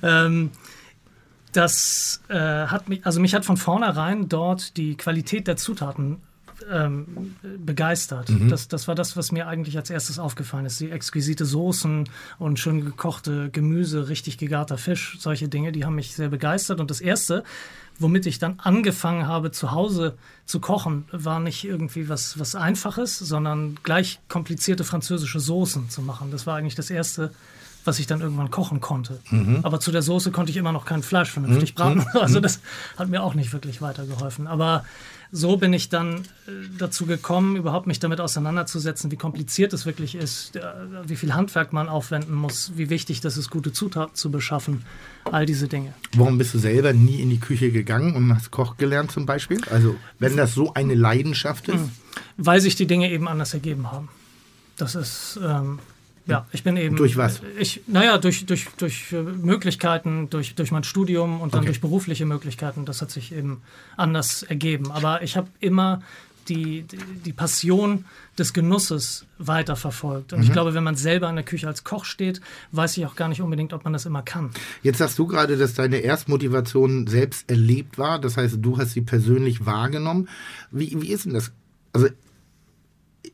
Ähm, das äh, hat mich, also mich hat von vornherein dort die Qualität der Zutaten ähm, begeistert. Das, das war das, was mir eigentlich als erstes aufgefallen ist. Die exquisite Soßen und schön gekochte Gemüse, richtig gegarter Fisch, solche Dinge, die haben mich sehr begeistert. Und das Erste, womit ich dann angefangen habe, zu Hause zu kochen, war nicht irgendwie was, was Einfaches, sondern gleich komplizierte französische Soßen zu machen. Das war eigentlich das Erste, was ich dann irgendwann kochen konnte. Aber zu der Soße konnte ich immer noch kein Fleisch vernünftig braten. Also das hat mir auch nicht wirklich weitergeholfen. Aber so bin ich dann äh, dazu gekommen, überhaupt mich damit auseinanderzusetzen, wie kompliziert es wirklich ist, äh, wie viel Handwerk man aufwenden muss, wie wichtig das ist, gute Zutaten zu beschaffen, all diese Dinge. Warum bist du selber nie in die Küche gegangen und hast Koch gelernt zum Beispiel? Also wenn das so eine Leidenschaft ist? Weil sich die Dinge eben anders ergeben haben. Das ist, ähm, ja, ich bin eben. Durch was? Ich, naja, durch, durch, durch äh, Möglichkeiten, durch, durch mein Studium und dann Okay. durch berufliche Möglichkeiten. Das hat sich eben anders ergeben. Aber ich habe immer die, die, Passion des Genusses weiterverfolgt. Und ich Mhm. glaube, wenn man selber in der Küche als Koch steht, weiß ich auch gar nicht unbedingt, ob man das immer kann. Jetzt sagst du gerade, dass deine Erstmotivation selbst erlebt war. Das heißt, du hast sie persönlich wahrgenommen. Wie, wie ist denn das? Also,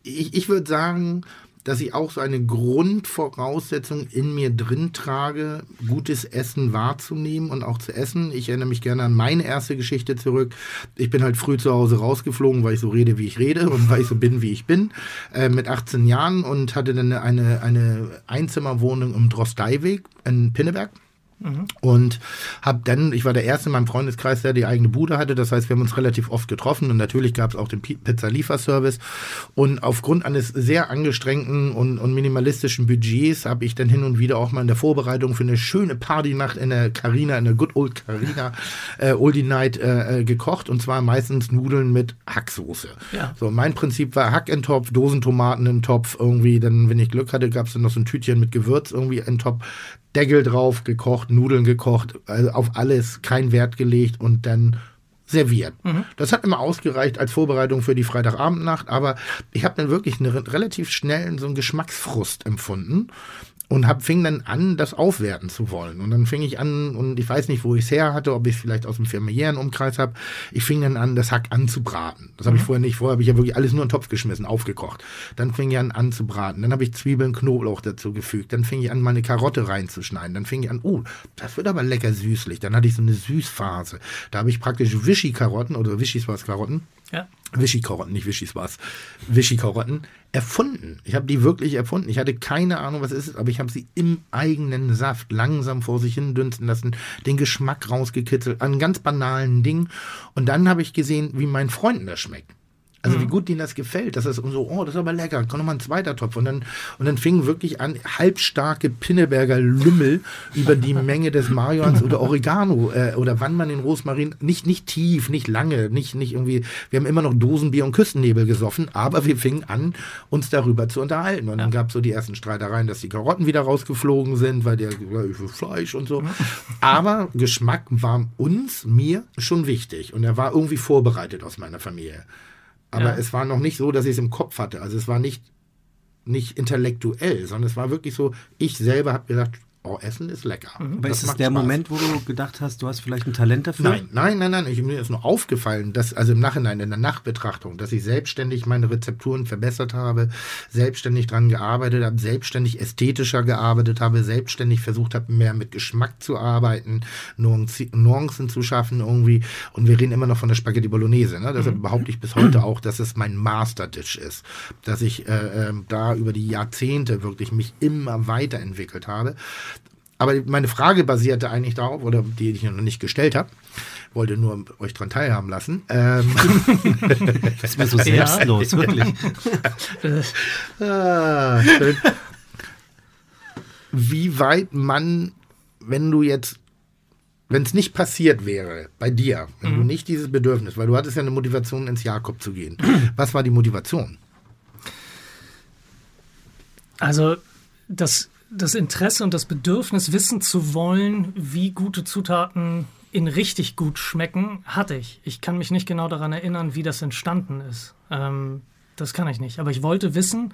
ich, ich würde sagen, dass ich auch so eine Grundvoraussetzung in mir drin trage, gutes Essen wahrzunehmen und auch zu essen. Ich erinnere mich gerne an meine erste Geschichte zurück. Ich bin halt früh zu Hause rausgeflogen, weil ich so rede, wie ich rede und weil ich so bin, wie ich bin, äh, mit 18 Jahren und hatte dann eine, eine Einzimmerwohnung im Drosteiweg in Pinneberg. Und habe dann, ich war der Erste in meinem Freundeskreis, der die eigene Bude hatte. Das heißt, wir haben uns relativ oft getroffen und natürlich gab es auch den Pi- Pizza-Lieferservice. Und aufgrund eines sehr angestrengten und, und minimalistischen Budgets habe ich dann hin und wieder auch mal in der Vorbereitung für eine schöne Partynacht in der Carina, in der Good Old Carina, äh, Oldie Night äh, äh, gekocht. Und zwar meistens Nudeln mit Hacksoße. Ja. So, mein Prinzip war Hack in Topf, Dosentomaten in Topf, irgendwie, dann, wenn ich Glück hatte, gab es dann noch so ein Tütchen mit Gewürz irgendwie in Topf, Deckel drauf, gekocht, Nudeln gekocht, also auf alles kein Wert gelegt und dann serviert. Das hat immer ausgereicht als Vorbereitung für die Freitagabendnacht, aber ich habe dann wirklich eine, relativ schnell so einen Geschmacksfrust empfunden und hab, fing dann an, das aufwerten zu wollen. Und dann fing ich an, und ich weiß nicht, wo ich es her hatte, ob ich es vielleicht aus dem familiären Umkreis habe, ich fing dann an, das Hack anzubraten. Das habe ich vorher nicht. Vorher habe ich ja wirklich alles nur in den Topf geschmissen, aufgekocht. Dann fing ich an, anzubraten. Dann habe ich Zwiebeln, Knoblauch dazu gefügt. Dann fing ich an, meine Karotte reinzuschneiden. Dann fing ich an, oh, das wird aber lecker süßlich. Dann hatte ich so eine Süßphase. Da habe ich praktisch Wischi-Karotten oder Wischis-was-Karotten Ja. Nicht Wischis was, Wischi-Karotten erfunden. Ich habe die wirklich erfunden. Ich hatte keine Ahnung, was es ist, aber ich habe sie im eigenen Saft langsam vor sich hin dünsten lassen, den Geschmack rausgekitzelt, an ganz banalen Dingen. Und dann habe ich gesehen, wie meinen Freunden das schmeckt. Also wie gut denen das gefällt, dass das so, oh, das ist aber lecker, komm noch mal ein zweiter Topf. Und dann, und dann fing wirklich an, halbstarke Pinneberger Lümmel über die Menge des Marihuans oder Oregano äh, oder wann man den Rosmarin, nicht, nicht tief, nicht lange, nicht, nicht irgendwie, wir haben immer noch Dosenbier und Küstennebel gesoffen, aber wir fingen an, uns darüber zu unterhalten. Und dann gab es so die ersten Streitereien, dass die Karotten wieder rausgeflogen sind, weil der ja, will Fleisch und so. Aber Geschmack war uns, mir schon wichtig. Und er war irgendwie vorbereitet aus meiner Familie. Aber Ja. es war noch nicht so, dass ich es im Kopf hatte. Also es war nicht, nicht intellektuell, sondern es war wirklich so, ich selber habe gedacht, oh, Essen ist lecker. Aber Das ist es der Spaß. Moment, wo du gedacht hast, du hast vielleicht ein Talent dafür? Nein, nein, nein, nein. Ich, mir ist nur aufgefallen, dass, also im Nachhinein, in der Nachbetrachtung, dass ich selbstständig meine Rezepturen verbessert habe, selbstständig dran gearbeitet habe, selbstständig ästhetischer gearbeitet habe, selbstständig versucht habe, mehr mit Geschmack zu arbeiten, Nuancen zu schaffen irgendwie. Und wir reden immer noch von der Spaghetti Bolognese. Ne? Deshalb behaupte ich bis heute auch, dass es mein Masterdish ist. Dass ich äh, ähm, da über die Jahrzehnte wirklich mich immer weiterentwicklt habe. Aber meine Frage basierte eigentlich darauf, oder die ich noch nicht gestellt habe, wollte nur euch dran teilhaben lassen. Ähm, Das ist mir so selbstlos, wirklich. ah, schön. Wie weit man, wenn du jetzt, wenn es nicht passiert wäre bei dir, wenn du nicht dieses Bedürfnis, weil du hattest ja eine Motivation, ins Jakob zu gehen. Was war die Motivation? Also das, das Interesse und das Bedürfnis, wissen zu wollen, wie gute Zutaten in richtig gut schmecken, hatte ich. Ich kann mich nicht genau daran erinnern, wie das entstanden ist. Ähm, das kann ich nicht. Aber ich wollte wissen,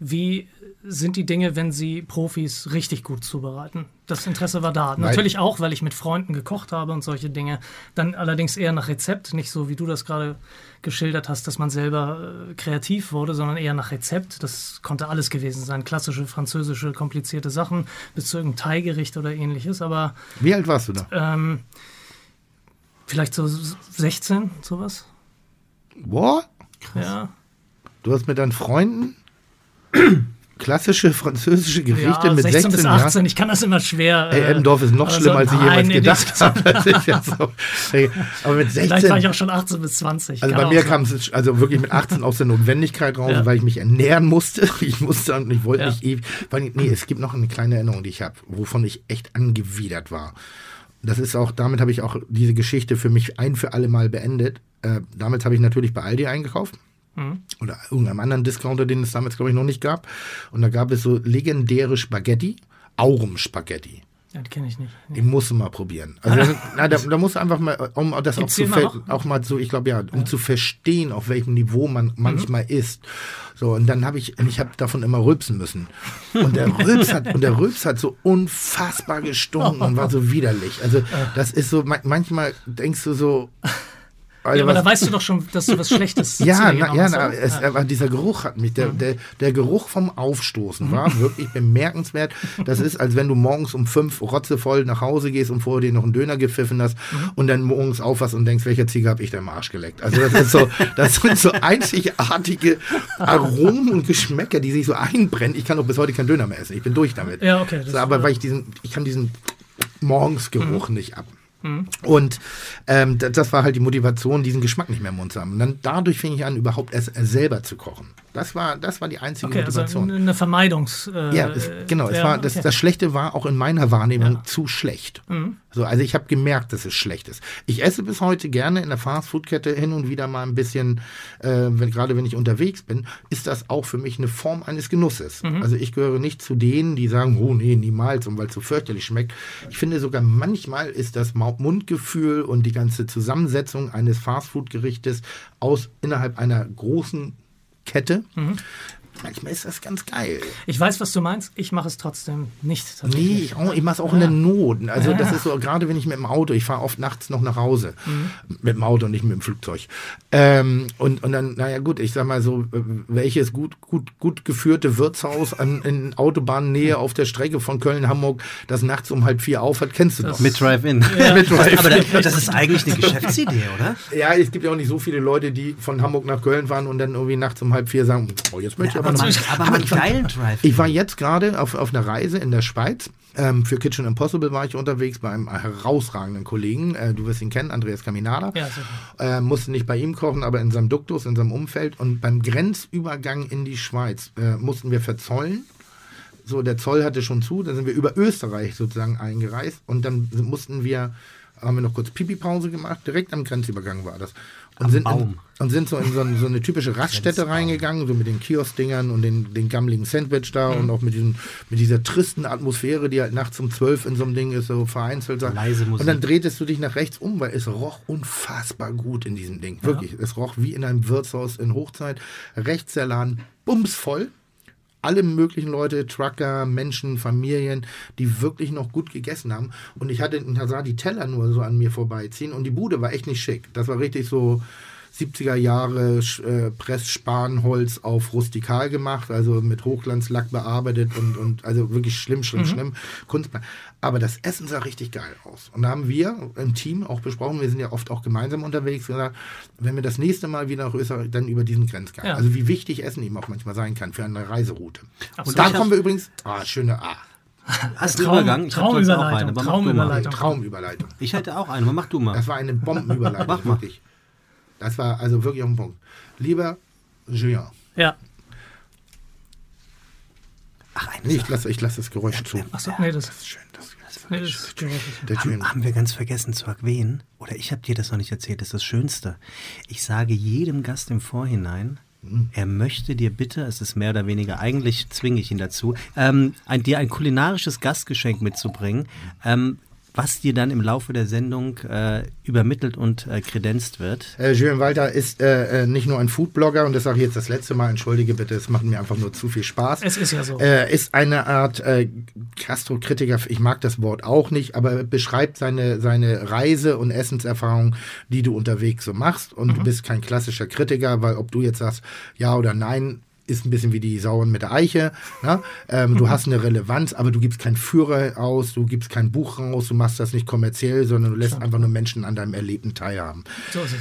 wie sind die Dinge, wenn sie Profis richtig gut zubereiten. Das Interesse war da. Natürlich auch, weil ich mit Freunden gekocht habe und solche Dinge. Dann allerdings eher nach Rezept, nicht so wie du das gerade geschildert hast, dass man selber äh, kreativ wurde, sondern eher nach Rezept. Das konnte alles gewesen sein. Klassische, französische, komplizierte Sachen, bis zu irgendeinem Thai-Gericht oder ähnliches. Aber Wie alt warst du da? ähm, vielleicht so 16, sowas. What? Ja. Du hast mit deinen Freunden klassische französische Gerichte ja, mit 16, 16 bis Jahren. 18, ich kann das immer schwer. Äh, Eppendorf ist noch aber schlimmer, als ich jemals nein, nee, gedacht habe. Ja so. Aber mit Vielleicht war ich 16, auch schon 18 bis 20. also kann bei mir kam es also wirklich mit 18 aus der Notwendigkeit raus, Ja. weil ich mich ernähren musste. Ich musste und ich wollte Ja. nicht ewig. Nee, es gibt noch eine kleine Erinnerung, die ich habe, wovon ich echt angewidert war. Das ist auch, damit habe ich auch diese Geschichte für mich ein für alle Mal beendet. Äh, damals habe ich natürlich bei Aldi eingekauft. Mhm. Oder irgendeinem anderen Discounter, den es damals, glaube ich, noch nicht gab. Und da gab es so legendäre Spaghetti, Aurum-Spaghetti. Ja, die kenne ich nicht. Die musst du mal probieren. Also da, na, da, da musst du einfach mal, um das auch zu auch mal so, ich glaube ja, um zu verstehen, auf welchem Niveau man Mhm. manchmal ist. So und dann habe ich, ich habe davon immer rülpsen müssen. Und der Rülps hat und der Rülps hat so unfassbar gestunken und war so widerlich. Also das ist so, ma- manchmal denkst du so. Ja, Alter, aber was- da weißt du doch schon, dass du was Schlechtes ja, na, ja, na, es, aber dieser Geruch hat mich, der, der, der Geruch vom Aufstoßen war wirklich bemerkenswert. Das ist, als wenn du morgens um fünf rotzevoll nach Hause gehst und vorher dir noch einen Döner gepfiffen hast und dann morgens aufwachst und denkst, welcher Ziege habe ich da im Arsch geleckt. Also das ist so, das sind so einzigartige Aromen und Geschmäcker, die sich so einbrennen. Ich kann auch bis heute keinen Döner mehr essen. Ich bin durch damit. Ja, okay, das- aber weil ich diesen, ich kann diesen Morgensgeruch nicht ab. Und ähm, das, war halt die Motivation, diesen Geschmack nicht mehr im Mund zu haben. Und dann dadurch fing ich an, überhaupt erst äh, selber zu kochen. Das war, das war die einzige Okay, also Motivation. eine Vermeidungs. Äh, ja, es, genau. Es ja, war, das, okay. das Schlechte war auch in meiner Wahrnehmung Ja. Mhm. zu schlecht. So, also ich habe gemerkt, dass es schlecht ist. Ich esse bis heute gerne in der Fastfood-Kette hin und wieder mal ein bisschen, äh, wenn, gerade wenn ich unterwegs bin, ist das auch für mich eine Form eines Genusses. Mhm. Also ich gehöre nicht zu denen, die sagen, oh nee, niemals, und weil es so fürchterlich schmeckt. Ich finde sogar manchmal ist das Mau- Mundgefühl und die ganze Zusammensetzung eines Fastfood-Gerichtes aus innerhalb einer großen Kette. Mhm. Manchmal ist das ganz geil. Ich weiß, was du meinst. Ich mache es trotzdem nicht. Nee, tatsächlich. ich, auch, ich mache es auch in der Not. Also das ist so, gerade wenn ich mit dem Auto, ich fahre oft nachts noch nach Hause. Mit dem Auto, nicht mit dem Flugzeug. Ähm, und, und dann, naja gut, ich sag mal so, äh, welches gut, gut, gut geführte Wirtshaus an, in Autobahnnähe auf der Strecke von Köln-Hamburg, das nachts um halb vier aufhat, kennst du doch. Mit Drive-In. Mit Drive-In. Aber da, das ist eigentlich eine Geschäftsidee, oder? Ja, es gibt ja auch nicht so viele Leute, die von Hamburg nach Köln fahren und dann irgendwie nachts um halb vier sagen, oh, jetzt möchte ich aber Aber, man, aber ich war- geilen Drive-In. Ich war jetzt gerade auf, auf einer Reise in der Schweiz. Ähm, für Kitchen Impossible war ich unterwegs bei einem herausragenden Kollegen. Äh, du wirst ihn kennen, Andreas Caminada. Ja, sicher. äh, musste nicht bei ihm kochen, aber in seinem Duktus, in seinem Umfeld. Und beim Grenzübergang in die Schweiz äh, mussten wir verzollen. So, der Zoll hatte schon zu, dann sind wir über Österreich sozusagen eingereist und dann mussten wir, haben wir noch kurz Pipi-Pause gemacht, direkt am Grenzübergang war das. Und sind, in, und sind so in so, ein- so eine typische Raststätte reingegangen, so mit den Kiosk-Dingern und den, den gammeligen Sandwich da Mhm. und auch mit, diesen, mit dieser tristen Atmosphäre, die halt nachts um zwölf in so einem Ding ist, so vereinzelt. Leise Musik. Und dann drehtest du dich nach rechts um, weil es roch unfassbar gut in diesem Ding. Wirklich. Es roch wie in einem Wirtshaus in Hochzeit. Rechts der Laden bumsvoll. Alle möglichen Leute, Trucker, Menschen, Familien, die wirklich noch gut gegessen haben. Und ich hatte, sah die Teller nur so an mir vorbeiziehen und die Bude war echt nicht schick. Das war richtig so 70er Jahre äh, Pressspanholz auf rustikal gemacht, also mit Hochglanzlack bearbeitet und, und also wirklich schlimm, schlimm, schlimm. Kunstmann. Aber das Essen sah richtig geil aus. Und da haben wir im Team auch besprochen, wir sind ja oft auch gemeinsam unterwegs, gesagt, wenn wir das nächste Mal wieder nach Österreich, dann über diesen Grenzgang. Ja. Also wie wichtig Essen eben auch manchmal sein kann für eine Reiseroute. Absolut. Und da kommen wir übrigens, ah, schöne, ah, Hast du Traum- Übergang? Ich auch Traumüberleitung, eine. aber mach du mal. Traumüberleitung. Traumüberleitung. Ich hätte auch eine, aber mach du mal. Das war eine Bombenüberleitung, Mach mal. wirklich. Das war also wirklich auf den Punkt. Lieber Julien, Ja. Ach, eine nee, ich lasse ich lass das Geräusch zu. Achso, nee, das, Das ist schön. Das, nee, das ist der Haben, haben wir ganz vergessen zu erwähnen, oder ich habe dir das noch nicht erzählt, das ist das Schönste. Ich sage jedem Gast im Vorhinein, er möchte dir bitte, es ist mehr oder weniger, eigentlich zwinge ich ihn dazu, ähm, ein, dir ein kulinarisches Gastgeschenk mitzubringen, ähm, was dir dann im Laufe der Sendung äh, übermittelt und äh, kredenzt wird. Äh, Julien Walter ist äh, äh, nicht nur ein Foodblogger und das sage ich jetzt das letzte Mal, entschuldige bitte, es macht mir einfach nur zu viel Spaß. Es ist ja so. Äh, ist eine Art äh, Gastrokritiker, ich mag das Wort auch nicht, aber beschreibt seine, seine Reise- und Essenserfahrung, die du unterwegs so machst. Und du bist kein klassischer Kritiker, weil ob du jetzt sagst ja oder nein, ist ein bisschen wie die Sauren mit der Eiche. Ne? Ähm, Du hast eine Relevanz, aber du gibst keinen Führer aus, du gibst kein Buch raus, du machst das nicht kommerziell, sondern du lässt einfach nur Menschen an deinem Erlebten teilhaben so ist es.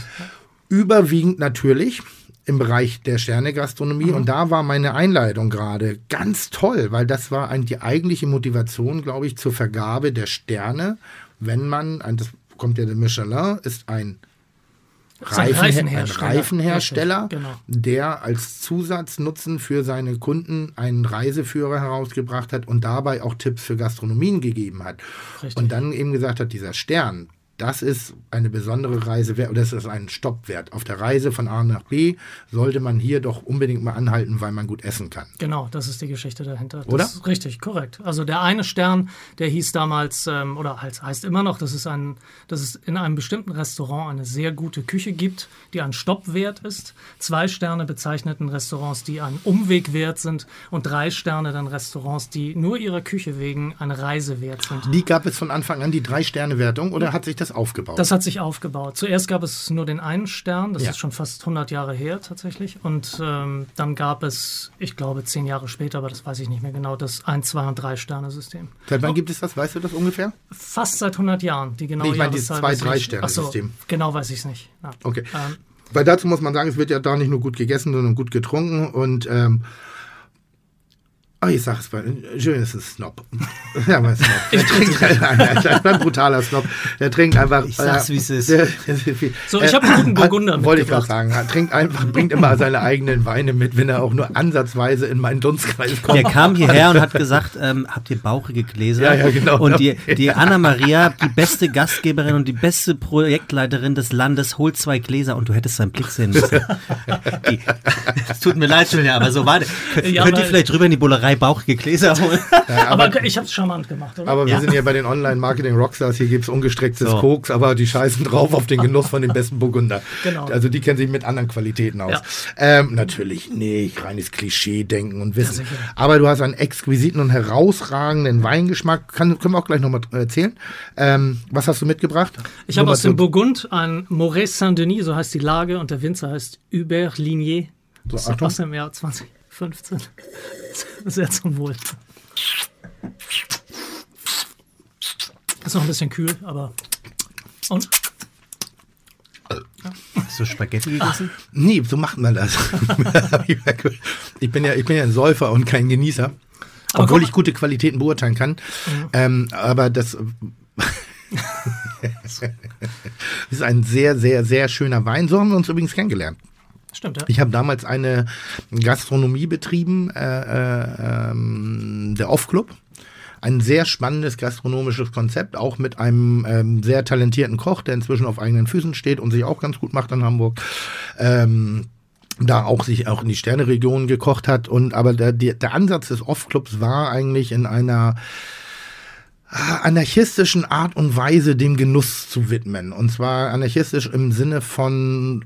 überwiegend natürlich im Bereich der Sternegastronomie und da war meine Einleitung gerade ganz toll, weil das war ein, die eigentliche Motivation, glaube ich, zur Vergabe der Sterne, wenn man, das kommt ja der Michelin, Ist ein Reifen, Reifenhersteller. ein Reifenhersteller, genau. der als Zusatznutzen für seine Kunden einen Reiseführer herausgebracht hat und dabei auch Tipps für Gastronomien gegeben hat. Richtig. Und dann eben gesagt hat, dieser Stern, das ist eine besondere Reise wert, oder das ist ein Stoppwert. Auf der Reise von A nach B sollte man hier doch unbedingt mal anhalten, weil man gut essen kann. Genau, das ist die Geschichte dahinter. Das Oder? Ist richtig, korrekt. Also der eine Stern, der hieß damals, ähm, oder heißt, immer noch, dass es, ein, dass es in einem bestimmten Restaurant eine sehr gute Küche gibt, die ein Stoppwert ist. Zwei Sterne bezeichneten Restaurants, die ein Umwegwert sind. Und drei Sterne dann Restaurants, die nur ihrer Küche wegen eine Reise wert sind. Die gab es von Anfang an, die Drei-Sterne-Wertung, oder hat sich das aufgebaut? Das hat sich aufgebaut. Zuerst gab es nur den einen Stern, das Ja. ist schon fast 100 Jahre her tatsächlich. Und ähm, dann gab es, ich glaube, zehn Jahre später, aber das weiß ich nicht mehr genau, das ein, zwei und drei Sterne-System. Seit wann gibt es das? Weißt du das ungefähr? Fast seit 100 Jahren. Die genaue Nee, ich meine, dieses Zwei-. Drei-Sterne-System. Ach so, Genau weiß ich es nicht. Ja. Okay. Ähm, Weil dazu muss man sagen, es wird ja da nicht nur gut gegessen, sondern gut getrunken und ähm, Ah, ich sag es mal, Julian ist ein Snob. Ja, aber ein Snob. Der trinkt ein, ein brutaler Snob. Der trinkt einfach. Ich sag's, äh, wie es ist. der- So, ich hab einen guten Burgunder Wollte ich gerade sagen. Er trinkt einfach, bringt immer seine eigenen Weine mit, wenn er auch nur ansatzweise in meinen Dunstkreis kommt. Der kam hierher und hat gesagt, ähm, habt ihr bauchige Gläser? Ja, ja, genau. Und die, die Anna-Maria, die beste Gastgeberin und die beste Projektleiterin des Landes, holt zwei Gläser und du hättest seinen Blick sehen müssen. Es tut mir leid, Julia, aber so war das. Ja, Könnt ihr vielleicht drüber in die Bullerei bauchige Gläser holen? aber, ich habe es charmant gemacht, oder? Aber wir Ja. sind ja bei den Online-Marketing-Rockstars. Hier gibt es ungestrecktes So. Koks, aber die scheißen drauf auf den Genuss von den besten Burgunder. Genau. Also die kennen sich mit anderen Qualitäten aus. Ja. Ähm, natürlich nicht, reines Klischee-Denken und Wissen. aber du hast einen exquisiten und herausragenden Weingeschmack. Kann, können wir auch gleich nochmal erzählen. Ähm, was hast du mitgebracht? Ich habe aus dem Mourgund ein Moret Saint-Denis, so heißt die Lage, und der Winzer heißt Hubert Lignier. So, Das ist Achtung. aus dem Jahr 2015. Sehr zum Wohl. Ist noch ein bisschen kühl, aber. Und? Hast du Spaghetti gegessen? Nee, so macht man das. ich, bin ja, ich bin ja ein Säufer und kein Genießer. Aber obwohl ich gute Qualitäten beurteilen kann. Ähm, aber das ist ein sehr, sehr, sehr schöner Wein. So haben wir uns übrigens kennengelernt. Stimmt, ja. Ich habe damals eine Gastronomie betrieben, äh, äh, ähm, der Off-Club. Ein sehr spannendes gastronomisches Konzept, auch mit einem ähm, sehr talentierten Koch, der inzwischen auf eigenen Füßen steht und sich auch ganz gut macht in Hamburg. Ähm, da auch sich auch in die Sterneregion gekocht hat. Und aber der, der, Ansatz des Off-Clubs war eigentlich in einer ah, anarchistischen Art und Weise dem Genuss zu widmen. Und zwar anarchistisch im Sinne von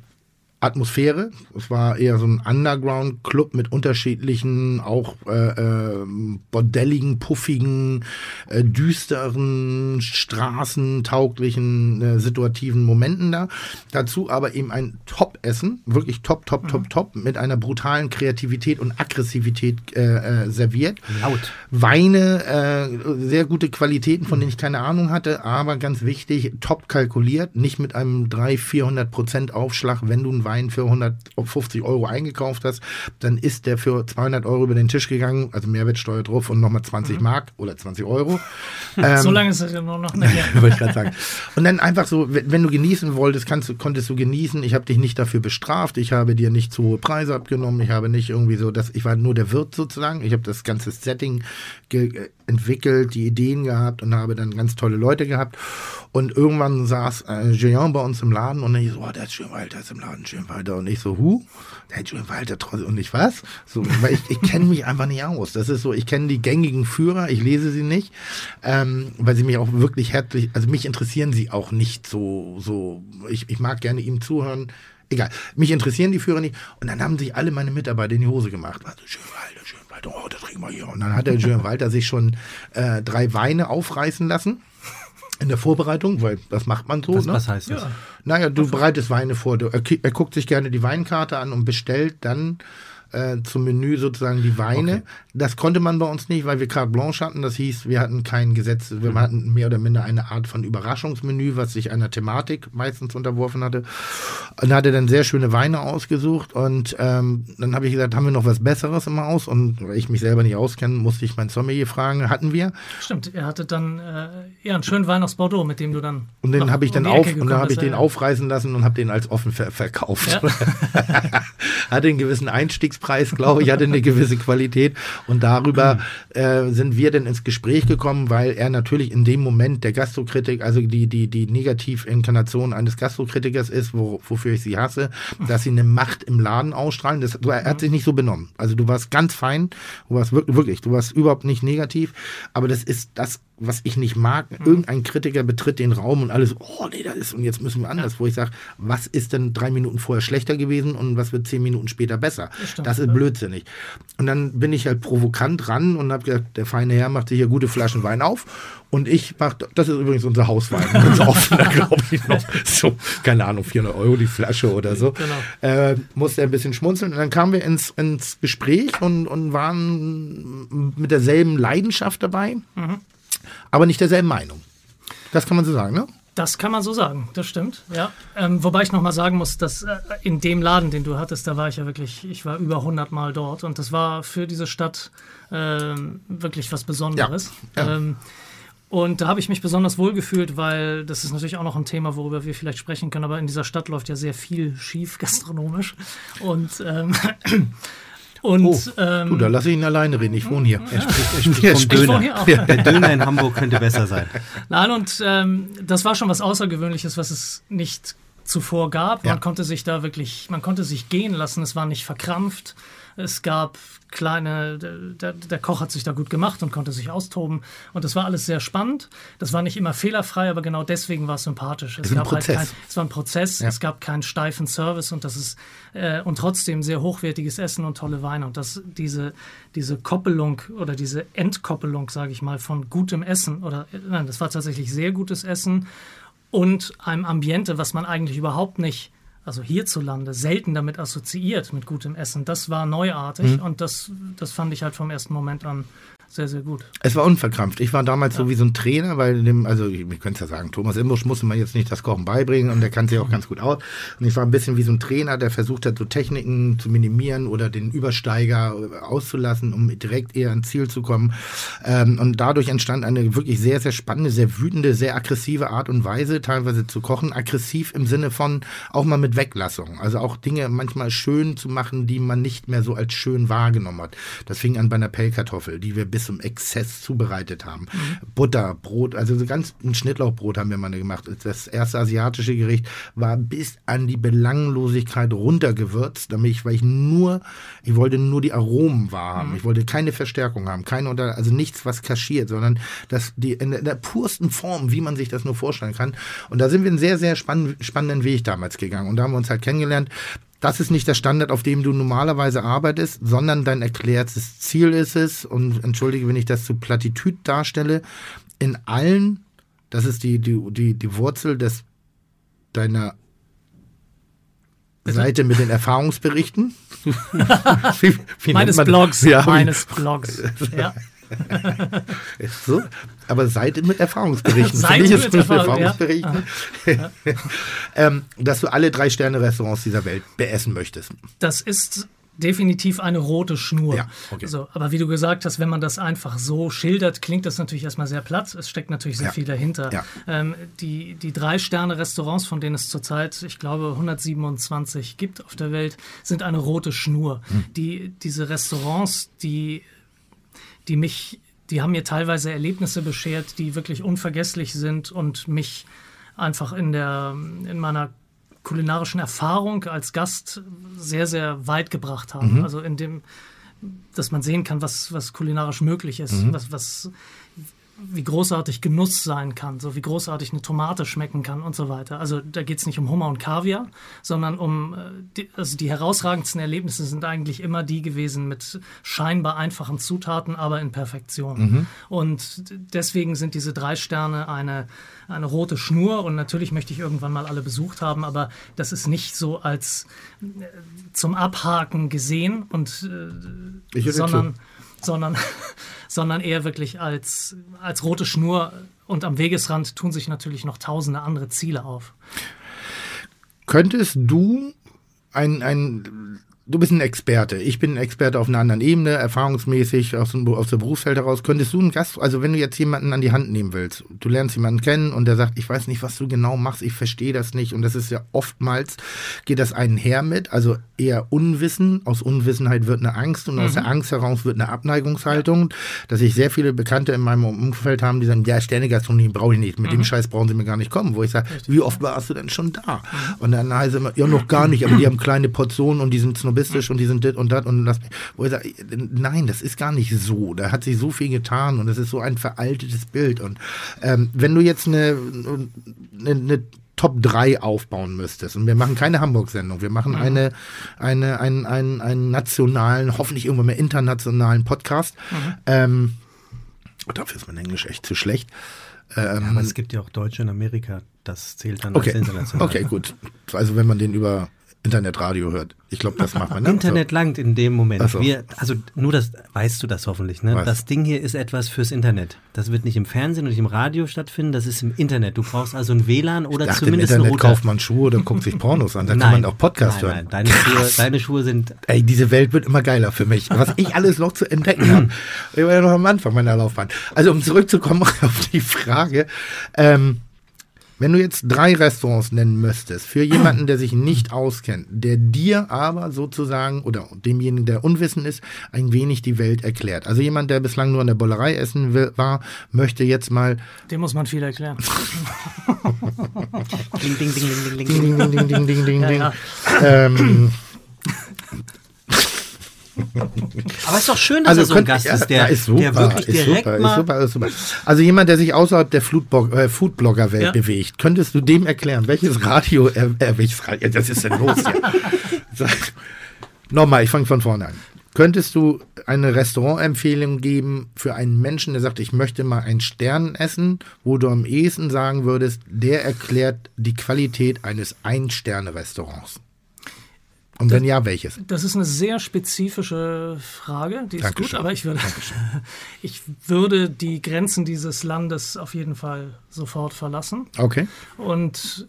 Atmosphäre. Es war eher so ein Underground-Club mit unterschiedlichen, auch äh, äh, bordelligen, puffigen, äh, düsteren, straßentauglichen, äh, situativen Momenten da. Dazu aber eben ein Top-Essen, wirklich top, top, top, top, mit einer brutalen Kreativität und Aggressivität äh, äh, serviert. Laut. Weine, äh, sehr gute Qualitäten, von denen ich keine Ahnung hatte, aber ganz wichtig, top kalkuliert, nicht mit einem 300, 400 Prozent Aufschlag. Wenn du einen Wein für 150 Euro eingekauft hast, dann ist der für 200 Euro über den Tisch gegangen, also Mehrwertsteuer drauf und nochmal 20 Mark oder 20 Euro. Ähm, so lange ist es ja nur noch nicht wollte ich gerade sagen. Und dann einfach so, wenn du genießen wolltest, kannst konntest du genießen. Ich habe dich nicht dafür bestraft. Ich habe dir nicht zu hohe Preise abgenommen. Ich habe nicht irgendwie so, dass ich war nur der Wirt sozusagen. Ich habe das ganze Setting ge äh, entwickelt, die Ideen gehabt und habe dann ganz tolle Leute gehabt. Und irgendwann saß äh, Jean bei uns im Laden und ich so, oh, der Walter ist im Laden, Julian Walter. Und ich so, hu? Der Walter trotzdem. Und ich was? So, weil ich, ich kenne mich einfach nicht aus. Das ist so, ich kenne die gängigen Führer, ich lese sie nicht, ähm, weil sie mich auch wirklich herzlich, also mich interessieren sie auch nicht so, so, ich, ich mag gerne ihm zuhören. Egal, mich interessieren die Führer nicht. Und dann haben sich alle meine Mitarbeiter in die Hose gemacht. Also, schön Walter, oh, das trinken wir hier. Und dann hat der Julian Walter sich schon äh, drei Weine aufreißen lassen. In der Vorbereitung, weil das macht man so. Was, ne? was heißt das? Naja, du bereitest Weine vor. Du, er, er guckt sich gerne die Weinkarte an und bestellt dann äh, zum Menü sozusagen die Weine. Okay. Das konnte man bei uns nicht, weil wir carte blanche hatten. Das hieß, wir hatten kein Gesetz, wir Mhm. hatten mehr oder minder eine Art von Überraschungsmenü, was sich einer Thematik meistens unterworfen hatte. Und hatte dann sehr schöne Weine ausgesucht und ähm, dann habe ich gesagt, haben wir noch was Besseres im Haus? Und weil ich mich selber nicht auskenne, musste ich meinen Sommelier fragen, hatten wir. Stimmt, er hatte dann äh, ja einen schönen Wein aus Bordeaux, mit dem du dann. Und den habe ich um dann Ecke auf und dann habe ich den aufreißen lassen und habe den als offen ver verkauft. Ja. hatte einen gewissen Einstiegspreis, glaube ich, hatte eine gewisse Qualität und darüber äh, sind wir dann ins Gespräch gekommen, weil er natürlich in dem Moment der Gastrokritik, also die die die Negativinkarnation eines Gastrokritikers ist, wo, wofür ich sie hasse, dass sie eine Macht im Laden ausstrahlen. Das, du, er hat sich nicht so benommen. Also du warst ganz fein, du warst wirklich, wirklich, du warst überhaupt nicht negativ, aber das ist das was ich nicht mag, irgendein Kritiker betritt den Raum und alles, oh nee, das ist, und jetzt müssen wir anders, wo ich sage, was ist denn drei Minuten vorher schlechter gewesen und was wird zehn Minuten später besser? stimmt, das ist ja. blödsinnig. Und dann bin ich halt provokant ran und habe gesagt, der feine Herr macht hier gute Flaschen Wein auf und ich mach, das ist übrigens unser Hauswein, ganz offener, glaube ich noch, so, keine Ahnung, 400 Euro die Flasche oder so. Genau. Äh, musste ein bisschen schmunzeln und dann kamen wir ins, ins Gespräch und, und waren mit derselben Leidenschaft dabei aber nicht derselben Meinung. Das kann man so sagen, ne? Das kann man so sagen, das stimmt, ja. Ähm, wobei ich nochmal sagen muss, dass äh, in dem Laden, den du hattest, da war ich ja wirklich, ich war über 100 Mal dort und das war für diese Stadt ähm, wirklich was Besonderes. Ja, ja. Ähm, und da habe ich mich besonders wohl gefühlt, weil das ist natürlich auch noch ein Thema, worüber wir vielleicht sprechen können, aber in dieser Stadt läuft ja sehr viel schief gastronomisch. Und, ähm, und Oh, ähm, du, da lasse ich ihn alleine reden. Ich wohne hier. Er spricht, er spricht vom ich wohne Döner. hier auch. Der Döner in Hamburg könnte besser sein. Nein, und ähm, das war schon was Außergewöhnliches, was es nicht zuvor gab. Man Ja. konnte sich da wirklich, man konnte sich gehen lassen, es war nicht verkrampft. Es gab kleine, der, der Koch hat sich da gut gemacht und konnte sich austoben. Und das war alles sehr spannend. Das war nicht immer fehlerfrei, aber genau deswegen war es sympathisch. Es, ein gab Prozess. Halt kein, es war ein Prozess, Ja. es gab keinen steifen Service und das ist äh, und trotzdem sehr hochwertiges Essen und tolle Weine. Und das, diese, diese Koppelung oder diese Entkoppelung, sage ich mal, von gutem Essen oder äh, nein, das war tatsächlich sehr gutes Essen und einem Ambiente, was man eigentlich überhaupt nicht, also hierzulande, selten damit assoziiert mit gutem Essen. Das war neuartig und das, das fand ich halt vom ersten Moment an sehr, sehr gut. Es war unverkrampft. Ich war damals so wie so ein Trainer, weil dem, also wir können es ja sagen, Thomas Imbusch musste man jetzt nicht das Kochen beibringen und der kann sich auch ganz gut aus. Und ich war ein bisschen wie so ein Trainer, der versucht hat, so Techniken zu minimieren oder den Übersteiger auszulassen, um direkt eher ans Ziel zu kommen. Ähm, und dadurch entstand eine wirklich sehr, sehr spannende, sehr wütende, sehr aggressive Art und Weise, teilweise zu kochen. Aggressiv im Sinne von auch mal mit Weglassung. Also auch Dinge manchmal schön zu machen, die man nicht mehr so als schön wahrgenommen hat. Das fing an bei einer Pellkartoffel, die wir bis zum Exzess zubereitet haben. Butter, Brot, also so ganz ein Schnittlauchbrot haben wir mal gemacht. Das erste asiatische Gericht war bis an die Belanglosigkeit runtergewürzt, damit ich, weil ich nur, ich wollte nur die Aromen wahrhaben. Ich wollte keine Verstärkung haben, keine unter, also nichts, was kaschiert, sondern das die in der, in der pursten Form, wie man sich das nur vorstellen kann. Und da sind wir einen sehr, sehr spann spannenden Weg damals gegangen. Und da haben wir uns halt kennengelernt. Das ist nicht der Standard, auf dem du normalerweise arbeitest, sondern dein erklärtes Ziel ist es, und entschuldige, wenn ich das zu Plattitüd darstelle, in allen, das ist die, die, die, die Wurzel des deiner Seite mit den Erfahrungsberichten. wie, wie Meines Blogs, Ja, meines Blogs. Ja. so, aber Seite mit Erfahrungsberichten. Ich mit Erfahrung, ja. Erfahrungsberichten. ähm, dass du alle drei Sterne Restaurants dieser Welt beessen möchtest. Das ist definitiv eine rote Schnur. Ja, okay. so, aber wie du gesagt hast, wenn man das einfach so schildert, klingt das natürlich erstmal sehr platt. Es steckt natürlich sehr Ja. viel dahinter. Ja. Ähm, die die Drei-Sterne-Restaurants, von denen es zurzeit, ich glaube, 127 gibt auf der Welt, sind eine rote Schnur. Hm. Die, diese Restaurants, die, die mich, die haben mir teilweise Erlebnisse beschert, die wirklich unvergesslich sind und mich einfach in der, in meiner kulinarischen Erfahrung als Gast sehr, sehr weit gebracht haben. Mhm. Also in dem, dass man sehen kann, was, was kulinarisch möglich ist, Mhm. was, was, wie großartig Genuss sein kann, so wie großartig eine Tomate schmecken kann und so weiter. Also da geht es nicht um Hummer und Kaviar, sondern um, äh, die, also die herausragendsten Erlebnisse sind eigentlich immer die gewesen mit scheinbar einfachen Zutaten, aber in Perfektion. Mhm. Und deswegen sind diese drei Sterne eine, eine rote Schnur und natürlich möchte ich irgendwann mal alle besucht haben, aber das ist nicht so als äh, zum Abhaken gesehen und äh, sondern, sondern sondern eher wirklich als, als rote Schnur. Und am Wegesrand tun sich natürlich noch tausende andere Ziele auf. Könntest du ein, ein du bist ein Experte. Ich bin ein Experte auf einer anderen Ebene, erfahrungsmäßig aus, dem, aus der Berufswelt heraus. Könntest du einen Gast, also wenn du jetzt jemanden an die Hand nehmen willst, du lernst jemanden kennen und der sagt, ich weiß nicht, was du genau machst, ich verstehe das nicht. Und das ist ja oftmals, geht das einher mit, also eher Unwissen. Aus Unwissenheit wird eine Angst und mhm. aus der Angst heraus wird eine Abneigungshaltung. Dass ich sehr viele Bekannte in meinem Umfeld haben, die sagen, ja, Sternegastronomie brauche ich nicht, mit mhm. dem Scheiß brauchen sie mir gar nicht kommen. Wo ich sage, wie oft warst du denn schon da? Mhm. Und dann heißt es immer, ja, noch gar nicht, aber die haben kleine Portionen und die sind snobistisch und die sind dit und dat und das. Wo ich sage, nein, das ist gar nicht so. Da hat sich so viel getan und das ist so ein veraltetes Bild. Und ähm, wenn du jetzt eine, eine, eine Top 3 aufbauen müsstest. Und wir machen keine Hamburg-Sendung, wir machen mhm. eine, eine, einen, einen, einen nationalen, hoffentlich irgendwann mehr internationalen Podcast. Mhm. Ähm, dafür ist mein Englisch echt zu schlecht. Ähm, ja, aber es gibt ja auch Deutsche in Amerika, das zählt dann okay. als international. Okay, gut. Also wenn man den über Internetradio hört. Ich glaube, das macht man. Ne? Internet so. langt in dem Moment. So. Wir, also nur das, weißt du das hoffentlich, ne? Das Ding hier ist etwas fürs Internet. Das wird nicht im Fernsehen und nicht im Radio stattfinden, das ist im Internet. Du brauchst also ein WLAN oder dachte, zumindest im Internet kauft man Schuhe oder guckt sich Pornos an. Da kann man auch Podcast nein, hören. Nein, deine Schuhe, deine Schuhe sind... Ey, diese Welt wird immer geiler für mich. Was ich alles noch zu entdecken habe. Ich war ja noch am Anfang meiner Laufbahn. Also um zurückzukommen auf die Frage, ähm, wenn du jetzt drei Restaurants nennen müsstest, für jemanden, der sich nicht auskennt, der dir aber sozusagen oder demjenigen, der unwissend ist, ein wenig die Welt erklärt. Also jemand, der bislang nur an der Bollerei essen will, war, möchte jetzt mal. Dem muss man viel erklären. ding, ding, ding, ding, ding, ding, ding, ding, ding, ding, ding, ding, ding. Ja, ja. Ähm, aber es ist doch schön, dass also er so ein Gast ja, ist, der, ist super, der wirklich ist direkt super, mal... Ist super, super. Also jemand, der sich außerhalb der äh, Foodblogger-Welt ja. bewegt, könntest du dem erklären, welches Radio er, äh, welches Radio, das ist denn los hier? Nochmal, ich fange von vorne an. Könntest du eine Restaurantempfehlung geben für einen Menschen, der sagt, ich möchte mal einen Stern essen, wo du am ehesten sagen würdest, der erklärt die Qualität eines Ein-Sterne-Restaurants? Und wenn ja, welches? Das ist eine sehr spezifische Frage, die ist Dankeschön. gut, aber ich würde, ich würde die Grenzen dieses Landes auf jeden Fall sofort verlassen. Okay. Und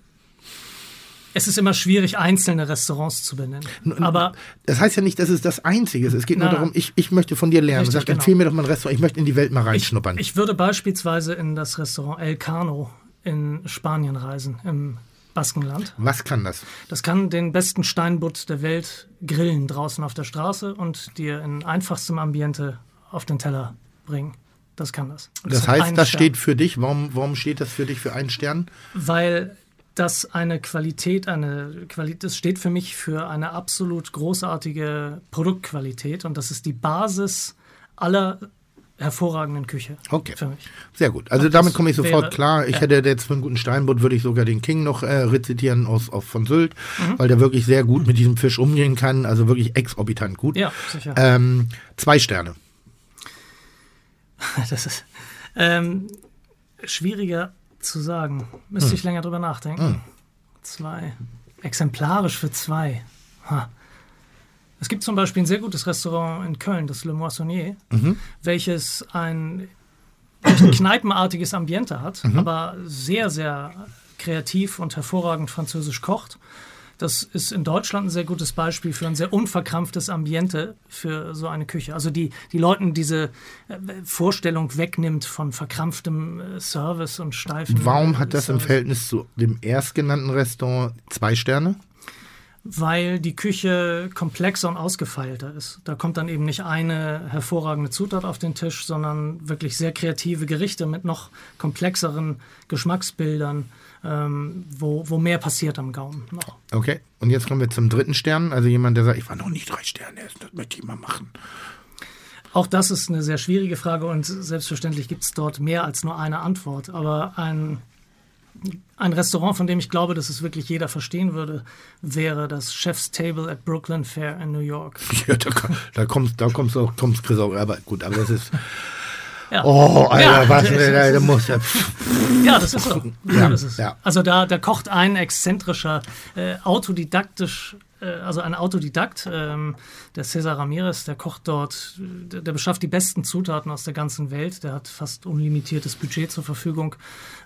es ist immer schwierig, einzelne Restaurants zu benennen. Aber das heißt ja nicht, dass es das Einzige ist. Es geht nur darum, ich, ich möchte von dir lernen. Richtig, Sag, genau. empfehle mir doch mal ein Restaurant. Ich möchte in die Welt mal reinschnuppern. Ich, ich würde beispielsweise in das Restaurant El Cano in Spanien reisen, im Baskenland. Was kann das? Das kann den besten Steinbutt der Welt grillen draußen auf der Straße und dir in einfachstem Ambiente auf den Teller bringen. Das kann das. das, das heißt, das Stern. steht für dich. Warum, warum steht das für dich für einen Stern? Weil das eine Qualität, eine Qualität, das steht für mich für eine absolut großartige Produktqualität und das ist die Basis aller hervorragenden Küche. Okay. Für mich. Sehr gut. Also Und damit komme ich sofort wäre, klar. Ich ja. hätte jetzt für einen guten Steinbutt würde ich sogar den King noch äh, rezitieren aus, aus von Sylt, mhm. weil der wirklich sehr gut mit diesem Fisch umgehen kann. Also wirklich exorbitant gut. Ja, sicher. Ähm, zwei Sterne. Das ist ähm, schwieriger zu sagen. Müsste hm. ich länger drüber nachdenken. Hm. Zwei. Exemplarisch für zwei. Ha. Es gibt zum Beispiel ein sehr gutes Restaurant in Köln, das Le Moissonnier, mhm. welches ein, ein kneipenartiges Ambiente hat, mhm. aber sehr, sehr kreativ und hervorragend französisch kocht. Das ist in Deutschland ein sehr gutes Beispiel für ein sehr unverkrampftes Ambiente für so eine Küche. Also die, die Leuten diese äh, Vorstellung wegnimmt von verkrampftem äh, Service und steifen. Warum hat das Service. im Verhältnis zu dem erstgenannten Restaurant zwei Sterne? Weil die Küche komplexer und ausgefeilter ist. Da kommt dann eben nicht eine hervorragende Zutat auf den Tisch, sondern wirklich sehr kreative Gerichte mit noch komplexeren Geschmacksbildern, ähm, wo, wo mehr passiert am Gaumen noch. Okay, und jetzt kommen wir zum dritten Stern. Also jemand, der sagt, ich war noch nicht drei Sterne essen, das möchte ich mal machen. Auch das ist eine sehr schwierige Frage und selbstverständlich gibt es dort mehr als nur eine Antwort. Aber ein, ein Restaurant, von dem ich glaube, dass es wirklich jeder verstehen würde, wäre das Chef's Table at Brooklyn Fair in New York. Ja, da, da kommst, da kommst du auch, kommst Chris auch, aber gut, aber das ist. Ja. Oh, Alter, Ja, was, ist- da, da muss ja. Ja, das ist so. Ja, das ist. ja. Also da, da kocht ein exzentrischer, äh, autodidaktisch, also ein Autodidakt, ähm, der Cesar Ramirez, der kocht dort, der, der beschafft die besten Zutaten aus der ganzen Welt, der hat fast unlimitiertes Budget zur Verfügung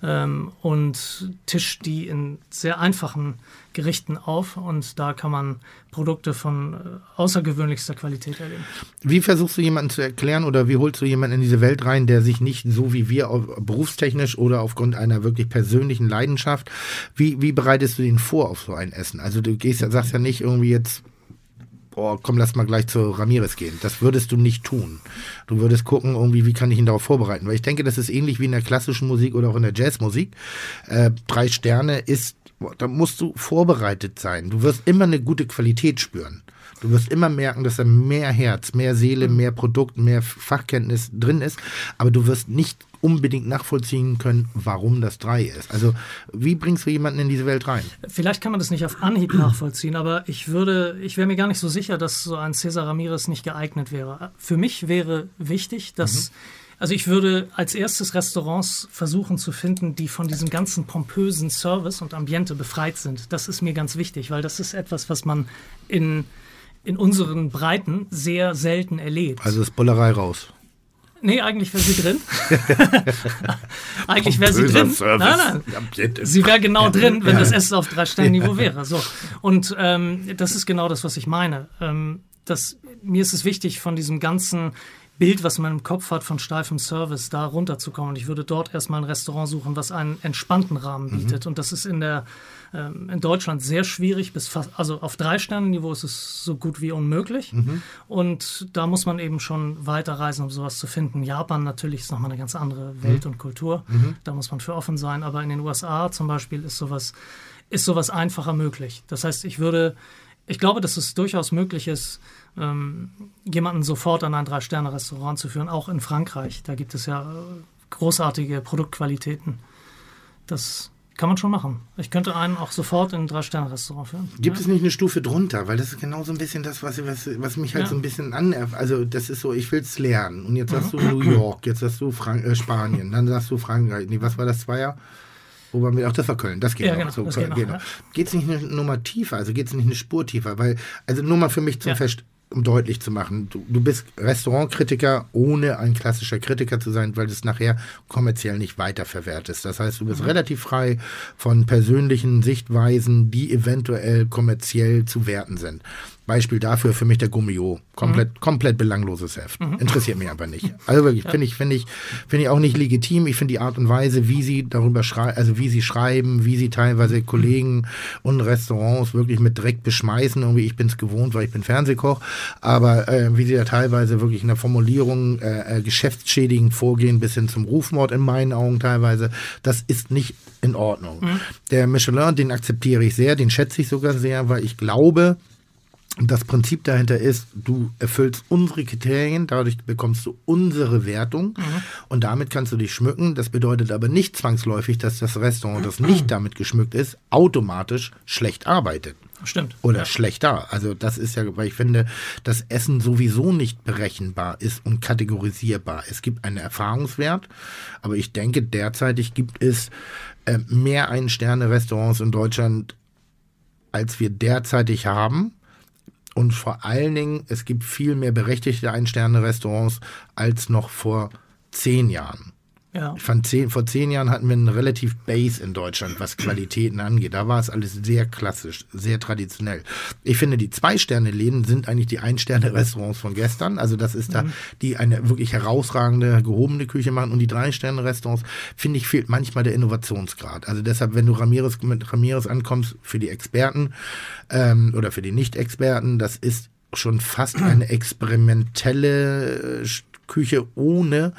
ähm, und tischt die in sehr einfachen Gerichten auf und da kann man Produkte von äh, außergewöhnlichster Qualität erleben. Wie versuchst du jemanden zu erklären oder wie holst du jemanden in diese Welt rein, der sich nicht so wie wir berufstechnisch oder aufgrund einer wirklich persönlichen Leidenschaft, wie, wie bereitest du den vor auf so ein Essen? Also du gehst sagst ja nicht irgendwie jetzt, boah, komm, lass mal gleich zu Ramirez gehen. Das würdest du nicht tun. Du würdest gucken, irgendwie, wie kann ich ihn darauf vorbereiten? Weil ich denke, das ist ähnlich wie in der klassischen Musik oder auch in der Jazzmusik. Äh, drei Sterne ist, da musst du vorbereitet sein. Du wirst immer eine gute Qualität spüren. Du wirst immer merken, dass da mehr Herz, mehr Seele, mehr Produkt, mehr Fachkenntnis drin ist, aber du wirst nicht unbedingt nachvollziehen können, warum das drei ist. Also, wie bringst du jemanden in diese Welt rein? Vielleicht kann man das nicht auf Anhieb nachvollziehen, aber ich würde, ich wäre mir gar nicht so sicher, dass so ein Cesar Ramirez nicht geeignet wäre. Für mich wäre wichtig, dass, also ich würde als erstes Restaurants versuchen zu finden, die von diesem ganzen pompösen Service und Ambiente befreit sind. Das ist mir ganz wichtig, weil das ist etwas, was man in, in unseren Breiten sehr selten erlebt. Also ist Bullerei raus. nee, eigentlich wäre sie drin. eigentlich wäre sie drin. Nein, nein. Sie wäre genau drin, wenn das Essen auf drei Sterne-Niveau wäre. So. Und ähm, das ist genau das, was ich meine. Ähm, das, mir ist es wichtig, von diesem ganzen Bild, was man im Kopf hat von steifem Service, da runterzukommen. Und ich würde dort erstmal ein Restaurant suchen, was einen entspannten Rahmen bietet. Und das ist in der ähm, in Deutschland sehr schwierig, bis fast, also auf drei Sterne-Niveau ist es so gut wie unmöglich. Und da muss man eben schon weiter reisen, um sowas zu finden. Japan natürlich ist nochmal eine ganz andere Welt und Kultur. Da muss man für offen sein. Aber in den USA zum Beispiel ist sowas, ist sowas einfacher möglich. Das heißt, ich würde, ich glaube, dass es durchaus möglich ist, ähm, jemanden sofort an ein Drei-Sterne-Restaurant zu führen, auch in Frankreich. Da gibt es ja äh, großartige Produktqualitäten. Das kann man schon machen. Ich könnte einen auch sofort in ein Drei-Sterne-Restaurant führen. Gibt es nicht eine Stufe drunter? Weil das ist genau so ein bisschen das, was, was, was mich halt Ja. so ein bisschen anerft. Also das ist so, ich will es lernen. Und jetzt hast du New York, jetzt hast du Frank äh, Spanien, dann sagst du Frankreich. Nee, was war das Zweier? Wo waren wir? Ach, das war Köln. Das geht Ja, noch. genau, so, geht noch, ja. Geht es nicht eine Nummer tiefer? Also geht es nicht eine Spur tiefer? Weil, also nur mal für mich zum Ja. Fest, um deutlich zu machen, du, du bist Restaurantkritiker, ohne ein klassischer Kritiker zu sein, weil du es nachher kommerziell nicht weiterverwertest. Das heißt, du bist relativ frei von persönlichen Sichtweisen, die eventuell kommerziell zu werten sind. Beispiel dafür für mich der Gummio. Komplett, komplett belangloses Heft. Interessiert mich aber nicht. Also wirklich, finde ich, finde ich, finde ich auch nicht legitim. Ich finde die Art und Weise, wie sie darüber schreiben, also wie sie schreiben, wie sie teilweise Kollegen und Restaurants wirklich mit Dreck beschmeißen. Irgendwie, ich bin es gewohnt, weil ich bin Fernsehkoch. Aber äh, wie sie da teilweise wirklich in der Formulierung äh, äh, geschäftsschädigend vorgehen, bis hin zum Rufmord in meinen Augen teilweise, das ist nicht in Ordnung. Der Michelin, den akzeptiere ich sehr, den schätze ich sogar sehr, weil ich glaube, das Prinzip dahinter ist, du erfüllst unsere Kriterien, dadurch bekommst du unsere Wertung und damit kannst du dich schmücken. Das bedeutet aber nicht zwangsläufig, dass das Restaurant, das nicht damit geschmückt ist, automatisch schlecht arbeitet Stimmt. oder schlechter. Also das ist ja, weil ich finde, dass Essen sowieso nicht berechenbar ist und kategorisierbar. Es gibt einen Erfahrungswert, aber ich denke, derzeitig gibt es äh, mehr Ein-Sterne-Restaurants in Deutschland, als wir derzeitig haben. Und vor allen Dingen, es gibt viel mehr berechtigte Ein-Sterne-Restaurants als noch vor zehn Jahren. Ja. Ich fand, zehn, vor zehn Jahren hatten wir einen relativ Base in Deutschland, was Qualitäten angeht. Da war es alles sehr klassisch, sehr traditionell. Ich finde, die Zwei-Sterne-Läden sind eigentlich die Ein-Sterne-Restaurants von gestern. Also das ist da, die eine wirklich herausragende, gehobene Küche machen. Und die Drei-Sterne-Restaurants, finde ich, fehlt manchmal der Innovationsgrad. Also deshalb, wenn du Ramirez, mit Ramirez ankommst, für die Experten ähm, oder für die Nicht-Experten, das ist schon fast eine experimentelle äh, Küche ohne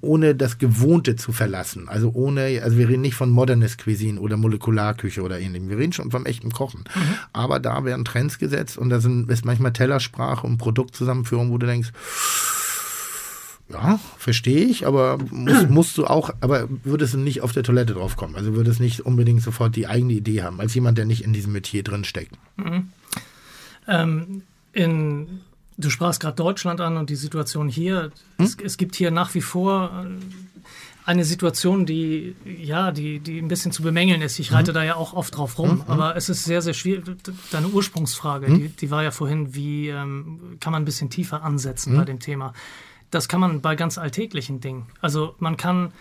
ohne das Gewohnte zu verlassen. Also ohne, also wir reden nicht von Modernist Cuisine oder Molekularküche oder ähnlichem. Wir reden schon vom echten Kochen. Mhm. Aber da werden Trends gesetzt und da sind, ist manchmal Tellersprache und Produktzusammenführung, wo du denkst, ja, verstehe ich, aber musst, musst du auch, aber würdest du nicht auf der Toilette drauf kommen? Also würdest nicht unbedingt sofort die eigene Idee haben, als jemand, der nicht in diesem Metier drin steckt. Mhm. Ähm, in Du sprachst gerade Deutschland an und die Situation hier. Hm? Es, es, gibt hier nach wie vor äh, eine Situation, die ja, die, die ein bisschen zu bemängeln ist. Ich reite mhm. da ja auch oft drauf rum, mhm. aber es ist sehr, sehr schwierig. Deine Ursprungsfrage, mhm. die, die, war ja vorhin, wie ähm, kann man ein bisschen tiefer ansetzen bei dem Thema? Das kann man bei ganz alltäglichen Dingen. Also man kann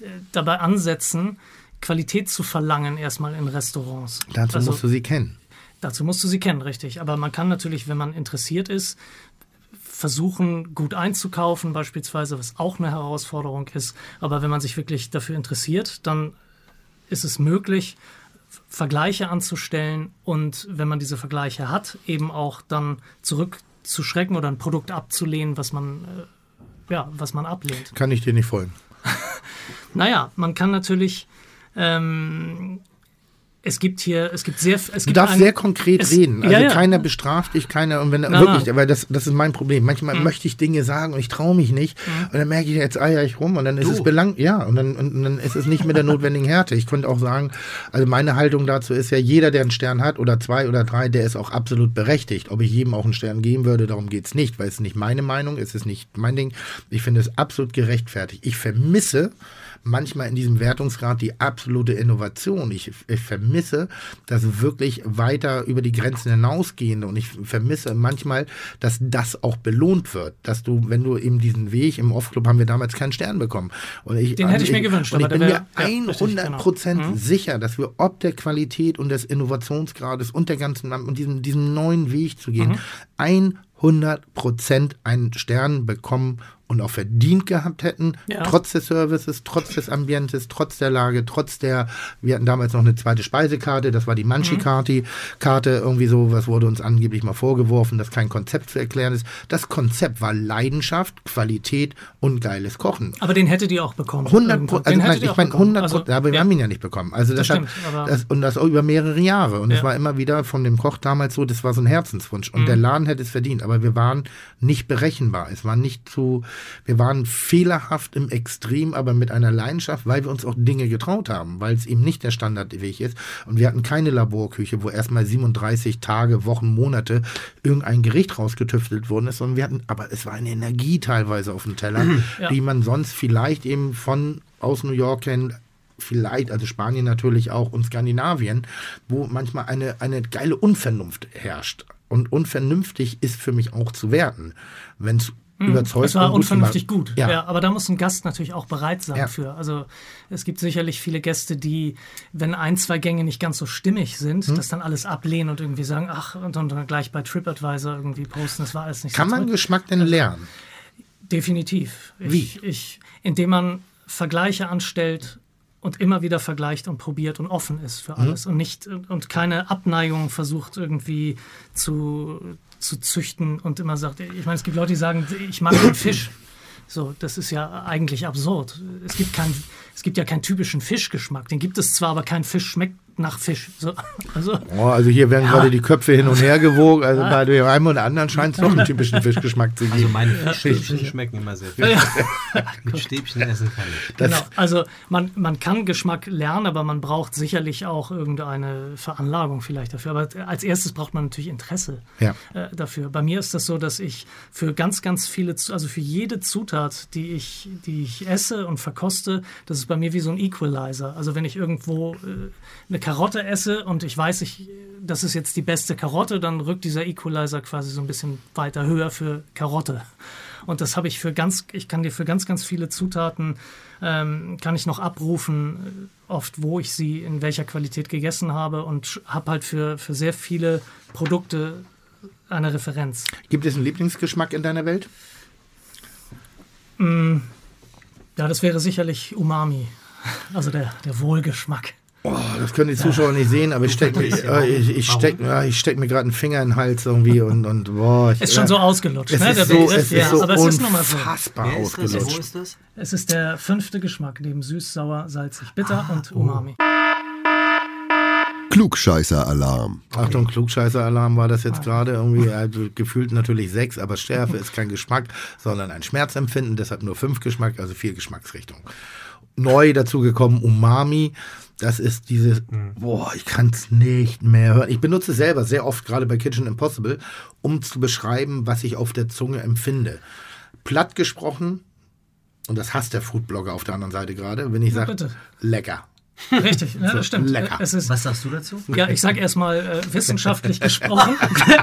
äh, dabei ansetzen, Qualität zu verlangen erstmal in Restaurants. Dazu also, musst du sie kennen. Dazu musst du sie kennen, richtig. Aber man kann natürlich, wenn man interessiert ist, versuchen, gut einzukaufen, beispielsweise, was auch eine Herausforderung ist. Aber wenn man sich wirklich dafür interessiert, dann ist es möglich, Vergleiche anzustellen und wenn man diese Vergleiche hat, eben auch dann zurückzuschrecken oder ein Produkt abzulehnen, was man, äh, ja, was man ablehnt. Kann ich dir nicht folgen. naja, man kann natürlich ähm, es gibt hier, es gibt sehr, es gibt Du darfst sehr konkret es, reden. Also ja, ja. keiner bestraft dich, keiner, und wenn, na, wirklich, na. weil das, das ist mein Problem. Manchmal mhm. möchte ich Dinge sagen und ich traue mich nicht. Mhm. Und dann merke ich, jetzt eier ich rum und dann ist du. es belangt, ja, und dann, und, und dann ist es nicht mit der notwendigen Härte. Ich könnte auch sagen, also meine Haltung dazu ist ja, jeder, der einen Stern hat oder zwei oder drei, der ist auch absolut berechtigt. Ob ich jedem auch einen Stern geben würde, darum geht es nicht, weil es ist nicht meine Meinung, es ist nicht mein Ding. Ich finde es absolut gerechtfertigt. Ich vermisse, manchmal in diesem Wertungsgrad die absolute Innovation. Ich, ich vermisse das wirklich weiter über die Grenzen hinausgehende und ich vermisse manchmal, dass das auch belohnt wird, dass du, wenn du eben diesen Weg im Off-Club haben wir damals keinen Stern bekommen. Und ich, Den hätte ich, mir gewünscht. Und ich bin mir 100 Prozent genau. mhm. sicher, dass wir ob der Qualität und des Innovationsgrades und der ganzen und diesem, diesem neuen Weg zu gehen, mhm. 100 Prozent einen Stern bekommen und auch verdient gehabt hätten, ja. trotz des Services, trotz des Ambientes, trotz der Lage, trotz der, wir hatten damals noch eine zweite Speisekarte, das war die Manchi-Karte. Karte, irgendwie so, was wurde uns angeblich mal vorgeworfen, dass kein Konzept zu erklären ist. Das Konzept war Leidenschaft, Qualität und geiles Kochen. Aber den hättet ihr auch bekommen. 100 Pro, also nein, ich meine 100 also, aber wir ja. haben ihn ja nicht bekommen. Also das, das stimmt, hat, das, und das auch über mehrere Jahre. Und es ja. war immer wieder von dem Koch damals so, das war so ein Herzenswunsch. Und mhm. der Laden hätte es verdient, aber wir waren nicht berechenbar. Es war nicht zu, wir waren fehlerhaft im Extrem, aber mit einer Leidenschaft, weil wir uns auch Dinge getraut haben, weil es eben nicht der Standardweg ist. Und wir hatten keine Laborküche, wo erstmal 37 Tage, Wochen, Monate irgendein Gericht rausgetüftelt worden ist, sondern wir hatten, aber es war eine Energie teilweise auf dem Teller, ja. die man sonst vielleicht eben von aus New York kennt, vielleicht, also Spanien natürlich auch und Skandinavien, wo manchmal eine, eine geile Unvernunft herrscht. Und unvernünftig ist für mich auch zu werten. Wenn es hm, überzeugt. Es war unvernünftig gut. Ja. ja. aber da muss ein Gast natürlich auch bereit sein ja. für. Also es gibt sicherlich viele Gäste, die, wenn ein, zwei Gänge nicht ganz so stimmig sind, hm. das dann alles ablehnen und irgendwie sagen, ach, und dann gleich bei TripAdvisor irgendwie posten, das war alles nicht Kann so man Geschmack denn lernen? Definitiv. Ich, Wie? Ich, indem man Vergleiche anstellt und immer wieder vergleicht und probiert und offen ist für mhm. alles mhm. und nicht und keine Abneigung versucht irgendwie zu, zu züchten und immer sagt, ich meine, es gibt Leute, die sagen, ich mag den Fisch. So, das ist ja eigentlich absurd. Es gibt, kein, es gibt ja keinen typischen Fischgeschmack. Den gibt es zwar, aber kein Fisch schmeckt nach Fisch. So, also, oh, also hier werden ja. gerade die Köpfe hin und her gewogen. Also bei dem einen oder anderen scheint es doch einen typischen Fischgeschmack zu geben. Also meine Fischstäbchen schmecken immer sehr viel. Mit Stäbchen essen kann ich. Genau, also man, man kann Geschmack lernen, aber man braucht sicherlich auch irgendeine Veranlagung vielleicht dafür. Aber als erstes braucht man natürlich Interesse ja. äh, dafür. Bei mir ist das so, dass ich für ganz, ganz viele, also für jede Zutat, die ich, die ich esse und verkoste, das ist bei mir wie so ein Equalizer. Also wenn ich irgendwo äh, eine Karotte esse und ich weiß, ich, das ist jetzt die beste Karotte, dann rückt dieser Equalizer quasi so ein bisschen weiter höher für Karotte. Und das habe ich für ganz, ich kann dir für ganz, ganz viele Zutaten, ähm, kann ich noch abrufen, äh, oft wo ich sie in welcher Qualität gegessen habe und habe halt für, für sehr viele Produkte eine Referenz. Gibt es einen Lieblingsgeschmack in deiner Welt? Mm, ja, das wäre sicherlich Umami, also der, der Wohlgeschmack. Oh, das können die Zuschauer nicht sehen, aber ich stecke mir, äh, ich, ich steck, ja, ich steck mir gerade einen Finger in den Hals irgendwie und, und boah. Ich, Ist schon so ausgelutscht, es ne? ist der so, Begriff, es ja, ist so aber es ist nun mal so. unfassbar das? Wo ausgelutscht. ist das? Es ist der fünfte Geschmack neben süß, sauer, salzig, bitter Ah, und oh. Umami. Klugscheißer-Alarm. Achtung, Klugscheißer-Alarm war das jetzt gerade irgendwie. Also gefühlt natürlich sechs, aber Schärfe ist kein Geschmack, sondern ein Schmerzempfinden. Deshalb nur fünf Geschmack, also vier Geschmacksrichtungen. Neu dazu gekommen Umami. Das ist dieses, boah, ich kann es nicht mehr hören. Ich benutze es selber sehr oft, gerade bei Kitchen Impossible, um zu beschreiben, was ich auf der Zunge empfinde. Platt gesprochen, und das hasst der Foodblogger auf der anderen Seite gerade, wenn ich Ja, sage, lecker. Richtig, ne, So, das stimmt. lecker. Es ist, Was sagst du dazu? ja, ich sag erstmal äh, wissenschaftlich gesprochen.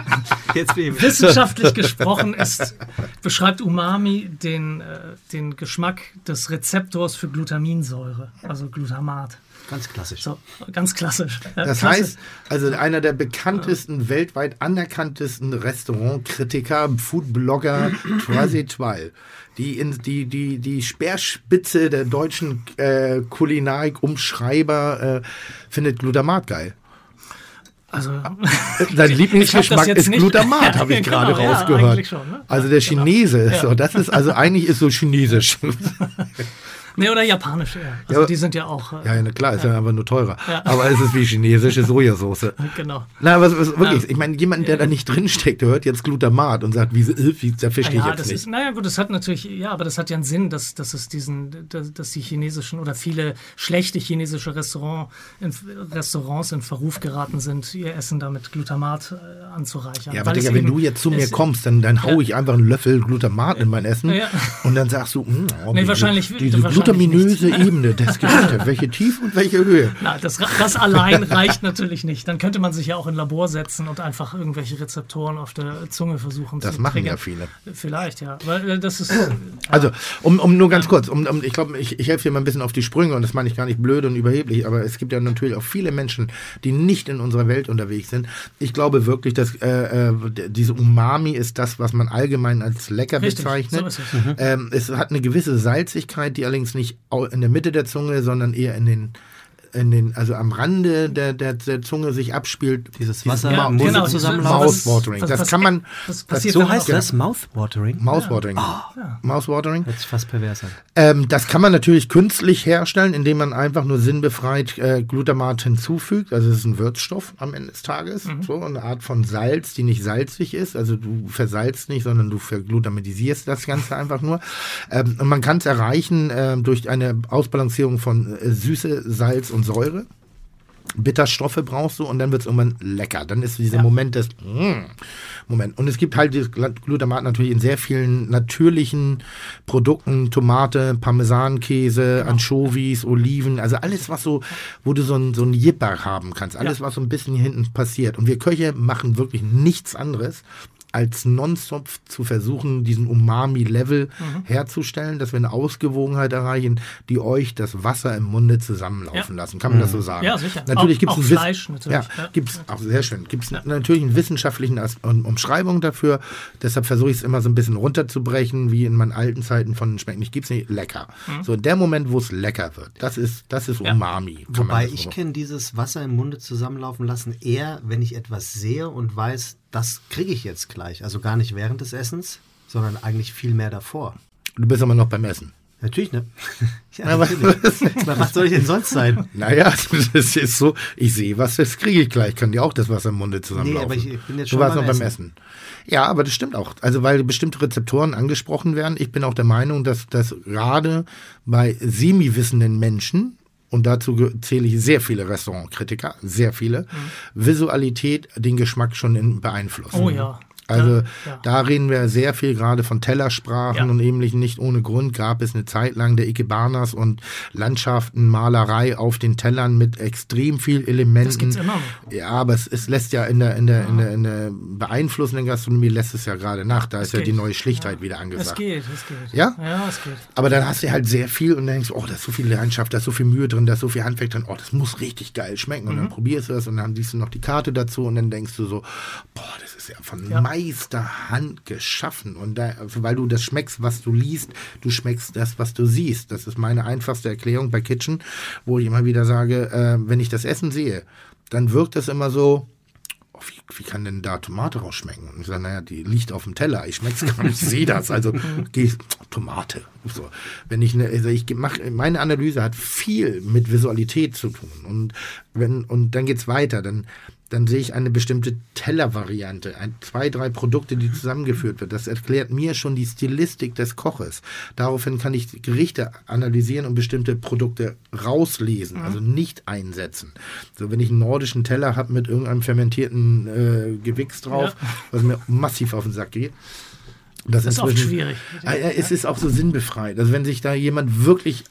Jetzt bin ich. wissenschaftlich gesprochen ist, beschreibt Umami den, äh, den Geschmack des Rezeptors für Glutaminsäure, also Glutamat. Ganz klassisch. So, ganz klassisch. Das klassisch. heißt, also einer der bekanntesten, weltweit anerkanntesten Restaurantkritiker, Foodblogger, Troisy Twal, die, in, die, die, die Speerspitze der deutschen äh, Kulinarik-Umschreiber äh, findet Glutamat geil. also, Sein Lieblingsgeschmack ist nicht- Glutamat, habe ich Genau, gerade ja, rausgehört. eigentlich schon, ne? Also der Chinese, so, das ist also eigentlich ist so chinesisch. Nee, oder japanisch eher. Also Ja, die sind ja auch, äh, ja, klar, ist ja einfach nur teurer. Aber es ist wie chinesische Sojasauce. genau. Na, was, was wirklich, ich meine, jemand, der da nicht drinsteckt, hört jetzt Glutamat und sagt, wie, äh, wie der verstehe ich Ja, jetzt das nicht. ist, naja, gut, das hat natürlich, ja, aber das hat ja einen Sinn, dass, dass es diesen, dass, dass die chinesischen oder viele schlechte chinesische Restaurant, in, Restaurants in Verruf geraten sind, ihr Essen damit Glutamat äh, anzureichern. ja, aber Digga, wenn du jetzt zu mir kommst, dann, dann hau ich einfach einen Löffel Glutamat in mein Essen und dann sagst du, mh, oh, Nee, diese, wahrscheinlich- diese wahrscheinlich nicht. Ebene des Gerichtes, welche Tief und welche Höhe. Na, das, das allein reicht natürlich nicht. Dann könnte man sich ja auch in Labor setzen und einfach irgendwelche Rezeptoren auf der Zunge versuchen Das zu machen triggern. ja viele. Vielleicht, ja. Weil äh, das ist. Also, um, um nur ganz kurz, um, um, ich glaube, ich, ich helfe dir mal ein bisschen auf die Sprünge und das meine ich gar nicht blöd und überheblich, aber es gibt ja natürlich auch viele Menschen, die nicht in unserer Welt unterwegs sind. Ich glaube wirklich, dass äh, äh, diese Umami ist das, was man allgemein als lecker Richtig, bezeichnet. so ist es. Ähm, es hat eine gewisse Salzigkeit, die allerdings nicht in der Mitte der Zunge, sondern eher in den in den, also am Rande der, der, der Zunge sich abspielt. Dieses Wasser Ja, im Mund genau, zusammenlaufen. Mouthwatering. Das was- kann man, was passiert, So heißt das? Mouthwatering? Mouthwatering. Mouthwatering. Hört sich fast pervers. Ähm, das kann man natürlich künstlich herstellen, indem man einfach nur sinnbefreit äh, Glutamat hinzufügt. Also es ist ein Würzstoff am Ende des Tages. So eine Art von Salz, die nicht salzig ist. Also du versalzt nicht, sondern du verglutamatisierst das Ganze einfach nur. Ähm, und man kann es erreichen äh, durch eine Ausbalancierung von äh, Süße, Salz und Säure. Bitterstoffe brauchst du und dann wird es irgendwann lecker. Dann ist dieser Moment des mm, Moment. Und es gibt halt dieses Gl- Glutamat natürlich in sehr vielen natürlichen Produkten, Tomate, Parmesankäse, Anchovies, Oliven, also alles, was so, wo du so ein, so ein Jipper haben kannst, alles, was so ein bisschen hier hinten passiert. Und wir Köche machen wirklich nichts anderes, als nonstop zu versuchen, diesen Umami-Level herzustellen, dass wir eine Ausgewogenheit erreichen, die euch das Wasser im Munde zusammenlaufen Ja. lassen. Kann man das so sagen? Ja, sicher. Natürlich Auch- gibt es Fleisch natürlich, Ja, ja. gibt's auch sehr schön. Gibt es natürlich einen wissenschaftlichen As um Umschreibung dafür. Deshalb versuche ich es immer so ein bisschen runterzubrechen, wie in meinen alten Zeiten von schmeckt nicht, gibt's nicht lecker. Mhm. So in der Moment, wo es lecker wird, das ist das ist Umami. Wobei das ich so- kenne dieses Wasser im Munde zusammenlaufen lassen eher, wenn ich etwas sehe und weiß, das kriege ich jetzt gleich. Also gar nicht während des Essens, sondern eigentlich viel mehr davor. Du bist aber noch beim Essen. Natürlich, ne? ja, Aber- natürlich. Na, was soll ich denn sonst sein? Naja, das ist so, ich sehe was, das kriege ich gleich. Kann dir auch das Wasser im Munde Nee, zusammenlaufen. aber ich, ich bin jetzt Du schon warst beim noch beim Essen. Essen. Ja, aber das stimmt auch. Also weil bestimmte Rezeptoren angesprochen werden. Ich bin auch der Meinung, dass das gerade bei semi-wissenden Menschen, und dazu zähle ich sehr viele Restaurantkritiker, sehr viele, Visualität den Geschmack schon in, beeinflusst. Oh ja. Also Ja, ja. da reden wir sehr viel gerade von Tellersprachen Ja. und ähnlichen. Nicht ohne Grund gab es eine Zeit lang der Ikebanas und Landschaften, Malerei auf den Tellern mit extrem viel Elementen. Das gibt's immer. Ja, aber es, es lässt ja in der, in der, in der, in der beeinflussenden Gastronomie lässt es ja gerade nach. Da ist ja geht. die neue Schlichtheit wieder Es angesagt. geht, es geht. Ja? Ja, es geht. Aber dann hast du halt sehr viel und dann denkst oh, da ist so viel Leidenschaft, da ist so viel Mühe drin, da ist so viel Handwerk drin, oh, das muss richtig geil schmecken. Und dann Mhm. probierst du das und dann siehst du noch die Karte dazu und dann denkst du so, boah, das ist ja von Ja. Meisterhand geschaffen. Und da, weil du das schmeckst, was du liest, du schmeckst das, was du siehst. Das ist meine einfachste Erklärung bei Kitchen, wo ich immer wieder sage, äh, wenn ich das Essen sehe, dann wirkt es immer so, oh, wie, wie kann denn da Tomate rausschmecken? Und ich sage, naja, die liegt auf dem Teller, ich schmeck's gar nicht, ich sehe das. Also geh, Tomate. So. Wenn ich, ne, also ich mach, meine Analyse hat viel mit Visualität zu tun. Und wenn, und dann geht's weiter, dann dann sehe ich eine bestimmte Tellervariante, ein, zwei, drei Produkte, die zusammengeführt wird. Das erklärt mir schon die Stilistik des Koches. Daraufhin kann ich Gerichte analysieren und bestimmte Produkte rauslesen, mhm. also nicht einsetzen. So, wenn ich einen nordischen Teller habe mit irgendeinem fermentierten äh, Gewichs drauf, ja. was mir massiv auf den Sack geht. Das, das ist oft schwierig. Äh, es ist auch so sinnbefreit. Also wenn sich da jemand wirklich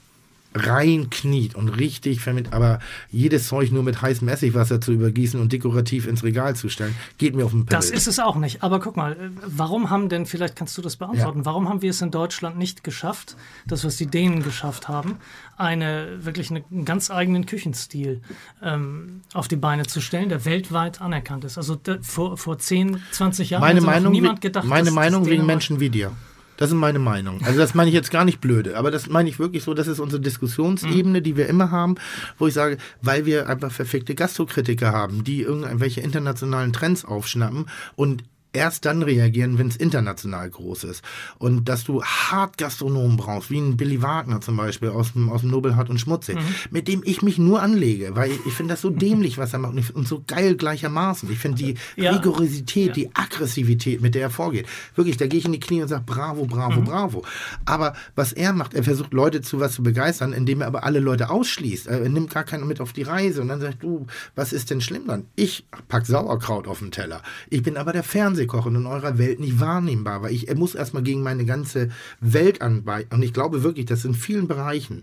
reinkniet und richtig vermittelt, aber jedes Zeug nur mit heißem Essigwasser zu übergießen und dekorativ ins Regal zu stellen, geht mir auf den Pimmel. Das ist es auch nicht. Aber guck mal, warum haben denn, vielleicht kannst du das beantworten, ja. warum haben wir es in Deutschland nicht geschafft, das, was die Dänen geschafft haben, eine wirklich eine, einen ganz eigenen Küchenstil ähm, auf die Beine zu stellen, der weltweit anerkannt ist. Also da, vor, vor 10, 20 Jahren meine Meinung, niemand gedacht, Meine dass, Meinung dass wegen Menschen wie dir. Das ist meine Meinung. Also das meine ich jetzt gar nicht blöde, aber das meine ich wirklich so, das ist unsere Diskussionsebene, die wir immer haben, wo ich sage, weil wir einfach verfickte Gastrokritiker haben, die irgendwelche internationalen Trends aufschnappen und erst dann reagieren, wenn es international groß ist. Und dass du hart Gastronomen brauchst, wie ein Billy Wagner zum Beispiel aus dem, aus dem Nobelhart und Schmutzig, mhm. mit dem ich mich nur anlege, weil ich, ich finde das so dämlich, was er macht und, und so geil gleichermaßen. Ich finde die ja. Rigorosität, ja. die Aggressivität, mit der er vorgeht, wirklich, da gehe ich in die Knie und sage, bravo, bravo, mhm. bravo. Aber was er macht, er versucht Leute zu was zu begeistern, indem er aber alle Leute ausschließt. Er nimmt gar keinen mit auf die Reise und dann sagt, du, was ist denn schlimm dann? Ich pack Sauerkraut auf den Teller. Ich bin aber der Fernseher Fernsehkoch und in eurer Welt nicht wahrnehmbar, weil ich muss erstmal gegen meine ganze Welt anbeißen. Und ich glaube wirklich, dass in vielen Bereichen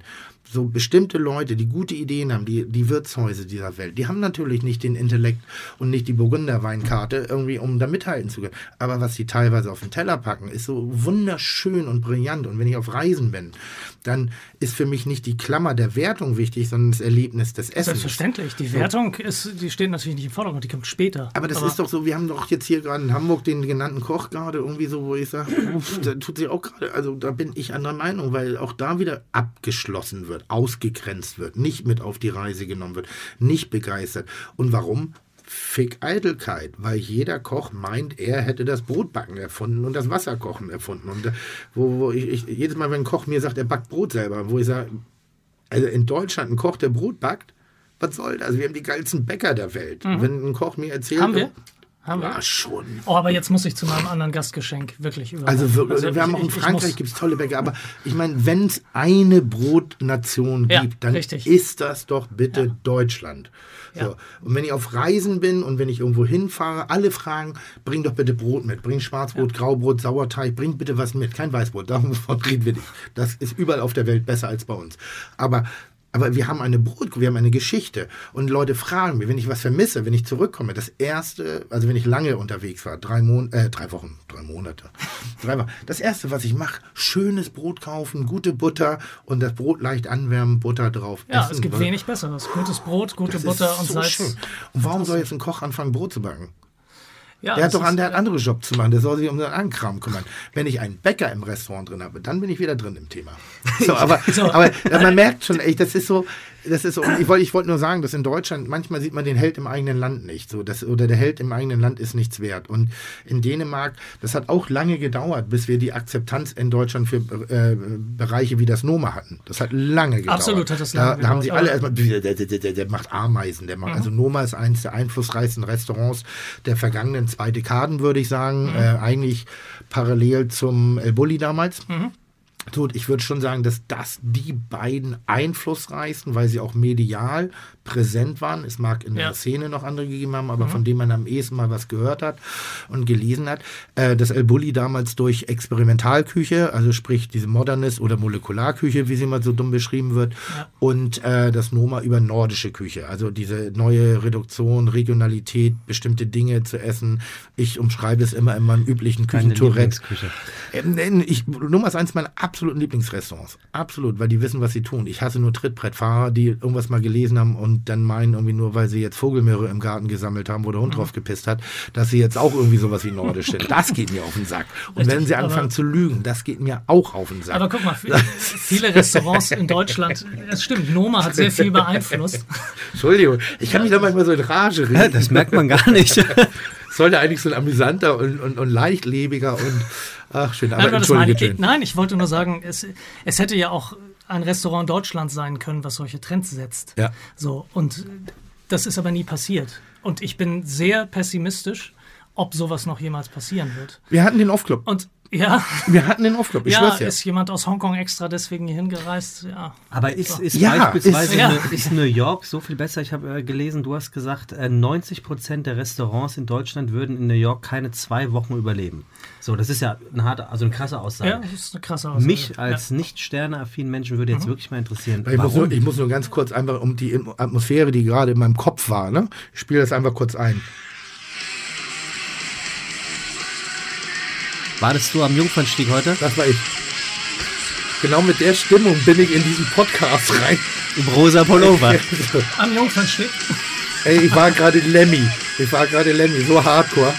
so bestimmte Leute, die gute Ideen haben, die, die Wirtshäuser dieser Welt, die haben natürlich nicht den Intellekt und nicht die Burgunderweinkarte irgendwie, um da mithalten zu können. Aber was sie teilweise auf den Teller packen, ist so wunderschön und brillant. Und wenn ich auf Reisen bin, dann ist für mich nicht die Klammer der Wertung wichtig, sondern das Erlebnis des Essens. Selbstverständlich. Die Wertung ist, die steht natürlich nicht im Vordergrund, die kommt später. Aber das Aber ist doch so, wir haben doch jetzt hier gerade in Hamburg den genannten Koch gerade irgendwie so, wo ich sage, da tut sich auch gerade, also da bin ich anderer Meinung, weil auch da wieder abgeschlossen wird wird, ausgegrenzt wird, nicht mit auf die Reise genommen wird, nicht begeistert. Und warum? Fick Eitelkeit, weil jeder Koch meint, er hätte das Brotbacken erfunden und das Wasserkochen erfunden. Und äh, wo, wo ich, ich, jedes Mal, wenn ein Koch mir sagt, er backt Brot selber, wo ich sage, also in Deutschland ein Koch, der Brot backt, was soll das? Wir haben die geilsten Bäcker der Welt. Mhm. Wenn ein Koch mir erzählt, haben wir? Haben ja, wir? schon. Oh, aber jetzt muss ich zu meinem anderen Gastgeschenk wirklich über. Also, wirklich, also wir haben auch in Frankreich gibt es tolle Bäcker, aber ich meine, wenn es eine Brotnation ja, gibt, dann richtig. ist das doch bitte ja. Deutschland. So. Und wenn ich auf Reisen bin und wenn ich irgendwo hinfahre, alle fragen, bring doch bitte Brot mit. Bring Schwarzbrot, Graubrot, Sauerteig, bring bitte was mit. Kein Weißbrot, davon reden wir nicht. Das ist überall auf der Welt besser als bei uns. Aber aber wir haben eine Brot, wir haben eine Geschichte. Und Leute fragen mich, wenn ich was vermisse, wenn ich zurückkomme, das erste, also wenn ich lange unterwegs war, drei, Mon äh, drei Wochen, drei Monate, drei Wochen, das erste, was ich mache, schönes Brot kaufen, gute Butter und das Brot leicht anwärmen, Butter drauf. Ja, essen. es gibt wenig Besseres. Gutes Brot, gute das Butter und so Salz. Schön. Und warum soll jetzt ein Koch anfangen, Brot zu backen? Ja, der hat doch an, der hat andere Job zu machen, der soll sich um seinen Ankram kümmern. Wenn ich einen Bäcker im Restaurant drin habe, dann bin ich wieder drin im Thema. So, aber, so. aber man merkt schon, echt, das ist so, das ist so, ich wollte ich wollte nur sagen, dass in Deutschland manchmal sieht man den Held im eigenen Land nicht. So, das, oder der Held im eigenen Land ist nichts wert. Und in Dänemark, das hat auch lange gedauert, bis wir die Akzeptanz in Deutschland für äh, Bereiche wie das Noma hatten. Das hat lange gedauert. Absolut hat das lange da, gedauert. Da haben sie alle erstmal, der, der, der, der, macht Ameisen, der macht, mhm. also Noma ist eines der einflussreichsten Restaurants der vergangenen zwei Dekaden, würde ich sagen. Mhm. Äh, eigentlich parallel zum El Bulli damals. Mhm. Gut, ich würde schon sagen, dass das die beiden einflussreichsten, weil sie auch medial präsent waren. Es mag in ja. der Szene noch andere gegeben haben, aber mhm. von denen man am ehesten mal was gehört hat und gelesen hat. Äh, das El Bulli damals durch Experimentalküche, also sprich diese Modernist oder Molekularküche, wie sie mal so dumm beschrieben wird, ja. und äh, das Noma über nordische Küche, also diese neue Reduktion, Regionalität, bestimmte Dinge zu essen. Ich umschreibe es immer in meinem üblichen Küchentourette. Ähm, ich, Nummer eins meiner absoluten absoluten Lieblingsrestaurants. Absolut, weil die wissen, was sie tun. Ich hasse nur Trittbrettfahrer, die irgendwas mal gelesen haben und dann meinen, irgendwie nur, weil sie jetzt Vogelmeere im Garten gesammelt haben, wo der Hund Mhm. drauf gepisst hat, dass sie jetzt auch irgendwie sowas wie nordisch sind. Das geht mir auf den Sack. Und wenn Richtig, sie anfangen zu lügen, das geht mir auch auf den Sack. Aber guck mal, f- viele Restaurants in Deutschland, es stimmt, Noma hat sehr viel beeinflusst. Entschuldigung, ich kann mich da manchmal so in Rage reden. Ja, das merkt man gar nicht. Sollte eigentlich so ein amüsanter und, und, und leichtlebiger und ach schön, aber Nein, das meine entschuldige ich, nein, ich wollte nur sagen, es, es hätte ja auch ein Restaurant in Deutschland sein können, was solche Trends setzt. Ja. So, und das ist aber nie passiert. Und ich bin sehr pessimistisch, ob sowas noch jemals passieren wird. Wir hatten den Off-Club. Und ja, Wir hatten den Off-Club, ich ja, schwör's dir. ist jemand aus Hongkong extra deswegen hier hingereist? Ja. Aber ist, ist Ja, beispielsweise ist- ja. Ist New York so viel besser? Ich habe äh, gelesen, du hast gesagt, äh, 90 Prozent der Restaurants in Deutschland würden in New York keine zwei Wochen überleben. So, das ist ja eine harte, also eine krasse Aussage. Ja, das ist eine krasse Aussage. Mich als nicht sterneaffinen Menschen würde jetzt wirklich mal interessieren. Ich muss, nur, ich muss nur ganz kurz einfach um die Atmosphäre, die gerade in meinem Kopf war, ne? Ich spiele das einfach kurz ein. Wartest du am Jungfernstieg heute? Das war ich. Genau mit der Stimmung bin ich in diesen Podcast rein. Im rosa Pullover. Am Jungfernstieg. Ey, ich war gerade Lemmy. Ich war gerade Lemmy, so hardcore.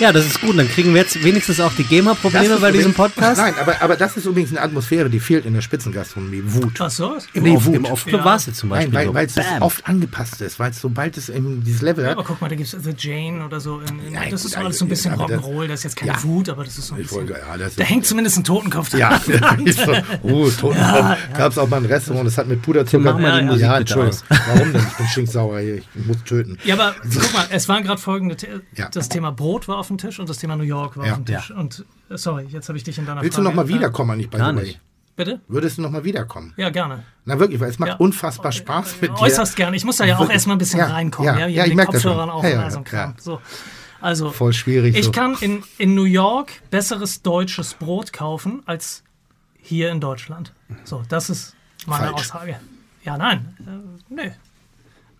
Ja, das ist gut. Dann kriegen wir jetzt wenigstens auch die GEMA-Probleme bei diesem Podcast. Nein, aber, aber das ist übrigens eine Atmosphäre, die fehlt in der Spitzengastronomie. Wut. Was so? Im, Nee, Off- Wut. im Off-Club Ja. war es jetzt zum Nein, Beispiel weil, so. weil es Bam. oft angepasst ist, weil es sobald es eben dieses Level hat. Aber guck mal, da gibt es The Jane oder so. In, in, Nein, das gut, ist alles so ein bisschen Rock'n'Roll. Das ist jetzt keine Ja. Wut, aber das ist so ein bisschen. ja, da ist- hängt zumindest ein Totenkopf dran. Ja, so, oh, Totenkopf. Gab es auch mal ein Restaurant, das hat mit Puderzucker. Mach mal die Ja, Musik ja, Entschuldigung. Warum denn? Ich bin stinksauer hier. Ich muss töten. Ja, aber guck mal, es waren gerade folgende. Ja. Das Thema Brot war auf dem Tisch und das Thema New York war Ja. auf dem Tisch. Und äh, sorry, jetzt habe ich dich in deiner Willst du Frage. noch mal wiederkommen, eigentlich bei Gar the way? nicht. Bitte? Würdest du noch mal wiederkommen? Ja, gerne. Na wirklich, weil es macht Ja. unfassbar Spaß mit dir. Äußerst gerne. Ich muss da ja auch erstmal ein bisschen Ja, reinkommen. ja, Ja, ja, ich den merk das schon. Kopfhörern auch Ja, ja, so ja. So. Also, Voll schwierig. ich so. kann in, in New York besseres deutsches Brot kaufen als hier in Deutschland. So, das ist meine Falsch. Aussage. Ja, nein. Äh, nee.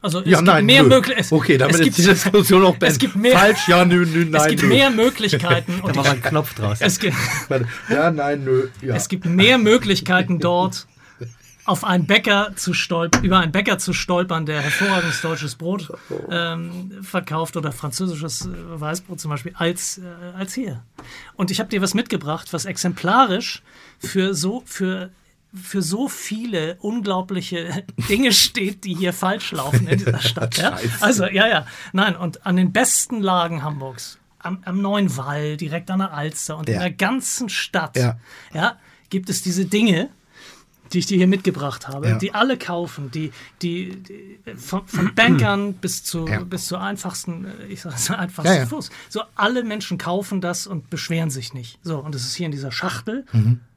Also es ja, gibt nein, mehr. Möglichkeiten. Okay, damit es ist gibt, die Diskussion auch es beendet. gibt mehr, Falsch, ja, nö, nö, nein, es gibt nö. mehr Möglichkeiten und Da war ein Knopf draus. es, gibt. Ja, nein, nö. Ja. es gibt mehr Möglichkeiten dort auf einen Bäcker zu stolpern, über einen Bäcker zu stolpern, der hervorragendes deutsches Brot ähm, verkauft oder französisches äh, Weißbrot zum Beispiel, als, äh, als hier. Und ich habe dir was mitgebracht, was exemplarisch für so, für, für so viele unglaubliche Dinge steht, die hier falsch laufen in dieser Stadt. Ja? Also, ja, ja. Nein, und an den besten Lagen Hamburgs, am, am Neuen Wall, direkt an der Alster und in Ja. der ganzen Stadt, Ja. ja, gibt es diese Dinge, die ich dir hier mitgebracht habe, Ja. die alle kaufen, die, die, die von, von Bankern bis zu, Ja. bis zu einfachsten, äh, ich sage es einfachsten Ja. Fuß. So alle Menschen kaufen das und beschweren sich nicht. So, und es ist hier in dieser Schachtel.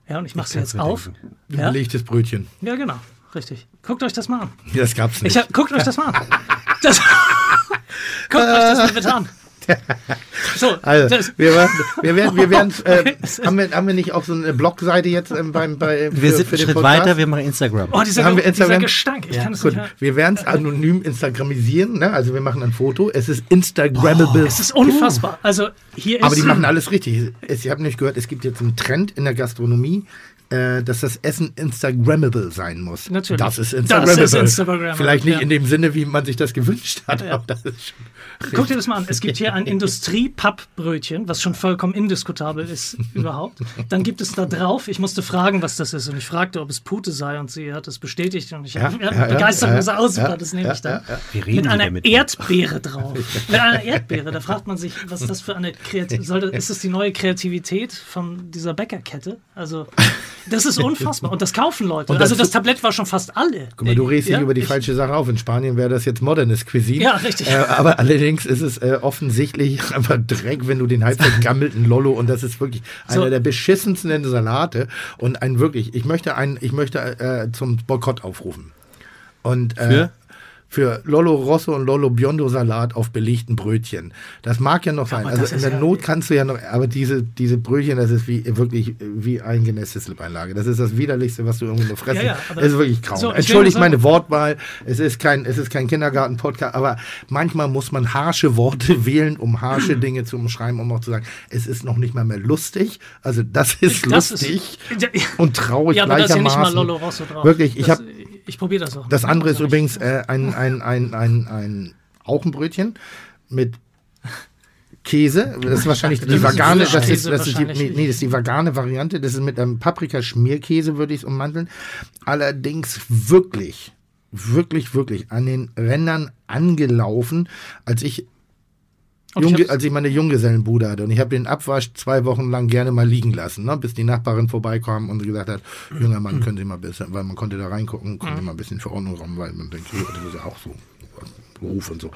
Ja, und ich mache sie jetzt auf. Ja? Belegtes Brötchen. ja, genau. Richtig. Guckt euch das mal an. Ja, Das gab's nicht. Ich hab, guckt euch das mal an. Das, guckt euch das mal bitte an. So, Also, das, wir werden, wir werden, wir werden äh, haben, wir, haben wir nicht auch so eine Blogseite jetzt ähm, beim, bei, für, Wir sind für einen den Schritt Podcast? weiter, wir machen Instagram. oh, dieser, Haben wir dieser Instagram? Gestank. Ich kann es nicht wir werden es anonym Instagramisieren, ne? also wir machen ein Foto. Es ist Instagrammable. Es ist unfassbar. Also hier ist Aber die machen alles richtig. Es, ihr habt nicht gehört, es gibt jetzt einen Trend in der Gastronomie, äh, dass das Essen Instagrammable sein muss. Natürlich. Das ist Das Instagrammable. ist Instagrammable, Vielleicht nicht ja. in dem Sinne, wie man sich das gewünscht hat, aber das ist schon. Guck dir das mal an. Es gibt hier ein Industrie-Pappbrötchen, was schon vollkommen indiskutabel ist überhaupt. Dann gibt es da drauf, ich musste fragen, was das ist. Und ich fragte, ob es Pute sei. Und sie hat es bestätigt. Und ich Ja, habe ja, ja, begeistert ja, gesagt, ja, das nehme ja, ich dann. Mit einer damit? Erdbeere drauf. Mit einer Erdbeere. Da fragt man sich, was ist das für eine Kreativität? Ist das die neue Kreativität von dieser Bäckerkette? Also, das ist unfassbar. Und das kaufen Leute. Und das- also, das Tablett war schon fast alle. Guck mal, du redest Ja, nicht über die ich- falsche Sache auf. In Spanien wäre das jetzt modernes Cuisine. Ja, richtig. Äh, aber allerdings ist es äh, offensichtlich einfach Dreck, wenn du den halb vergammelten Lollo und das ist wirklich So. einer der beschissensten Salate und ein wirklich, ich möchte ein, ich möchte äh, zum Boykott aufrufen. Und äh, Für? Für Lollo Rosso und Lollo Biondo Salat auf belegten Brötchen. Das mag ja noch sein. also das in ist der ja- Not kannst du ja noch, aber diese, diese Brötchen, das ist wie wirklich wie eingenässte Slip-Einlage. Das ist das widerlichste, was du irgendwie nur fressen. Ja, ja, aber- es ist wirklich grauen. So, Entschuldigt meine Wortwahl. Es ist kein, es ist kein Kindergarten-Podcast, aber manchmal muss man harsche Worte wählen, um harsche Dinge zu umschreiben, um auch zu sagen, es ist noch nicht mal mehr lustig. Also das ist Das ist- lustig ja. und traurig Ja, aber da ist ja nicht mal gleichermaßen. Lollo Rosso drauf. Wirklich, ich Das- habe Ich probiere das auch. das andere ist übrigens äh, ein, ein, ein, ein, ein, auch ein Brötchen mit Käse. Das ist wahrscheinlich die vegane, das ist, Frischkäse das ist die, nee, wahrscheinlich. nee, das ist die vegane Variante. Das ist mit einem Paprikaschmierkäse, würde ich es ummanteln. Allerdings wirklich, wirklich, wirklich an den Rändern angelaufen, als ich Hab's- als ich meine Junggesellenbude hatte und ich habe den Abwasch zwei Wochen lang gerne mal liegen lassen, ne, bis die Nachbarin vorbeikam und gesagt hat, junger Mann, können Sie mal ein bisschen, weil man konnte da reingucken, können Sie mal ein bisschen für Ordnung räumen, weil man denkt, das ist ja auch so Beruf und so.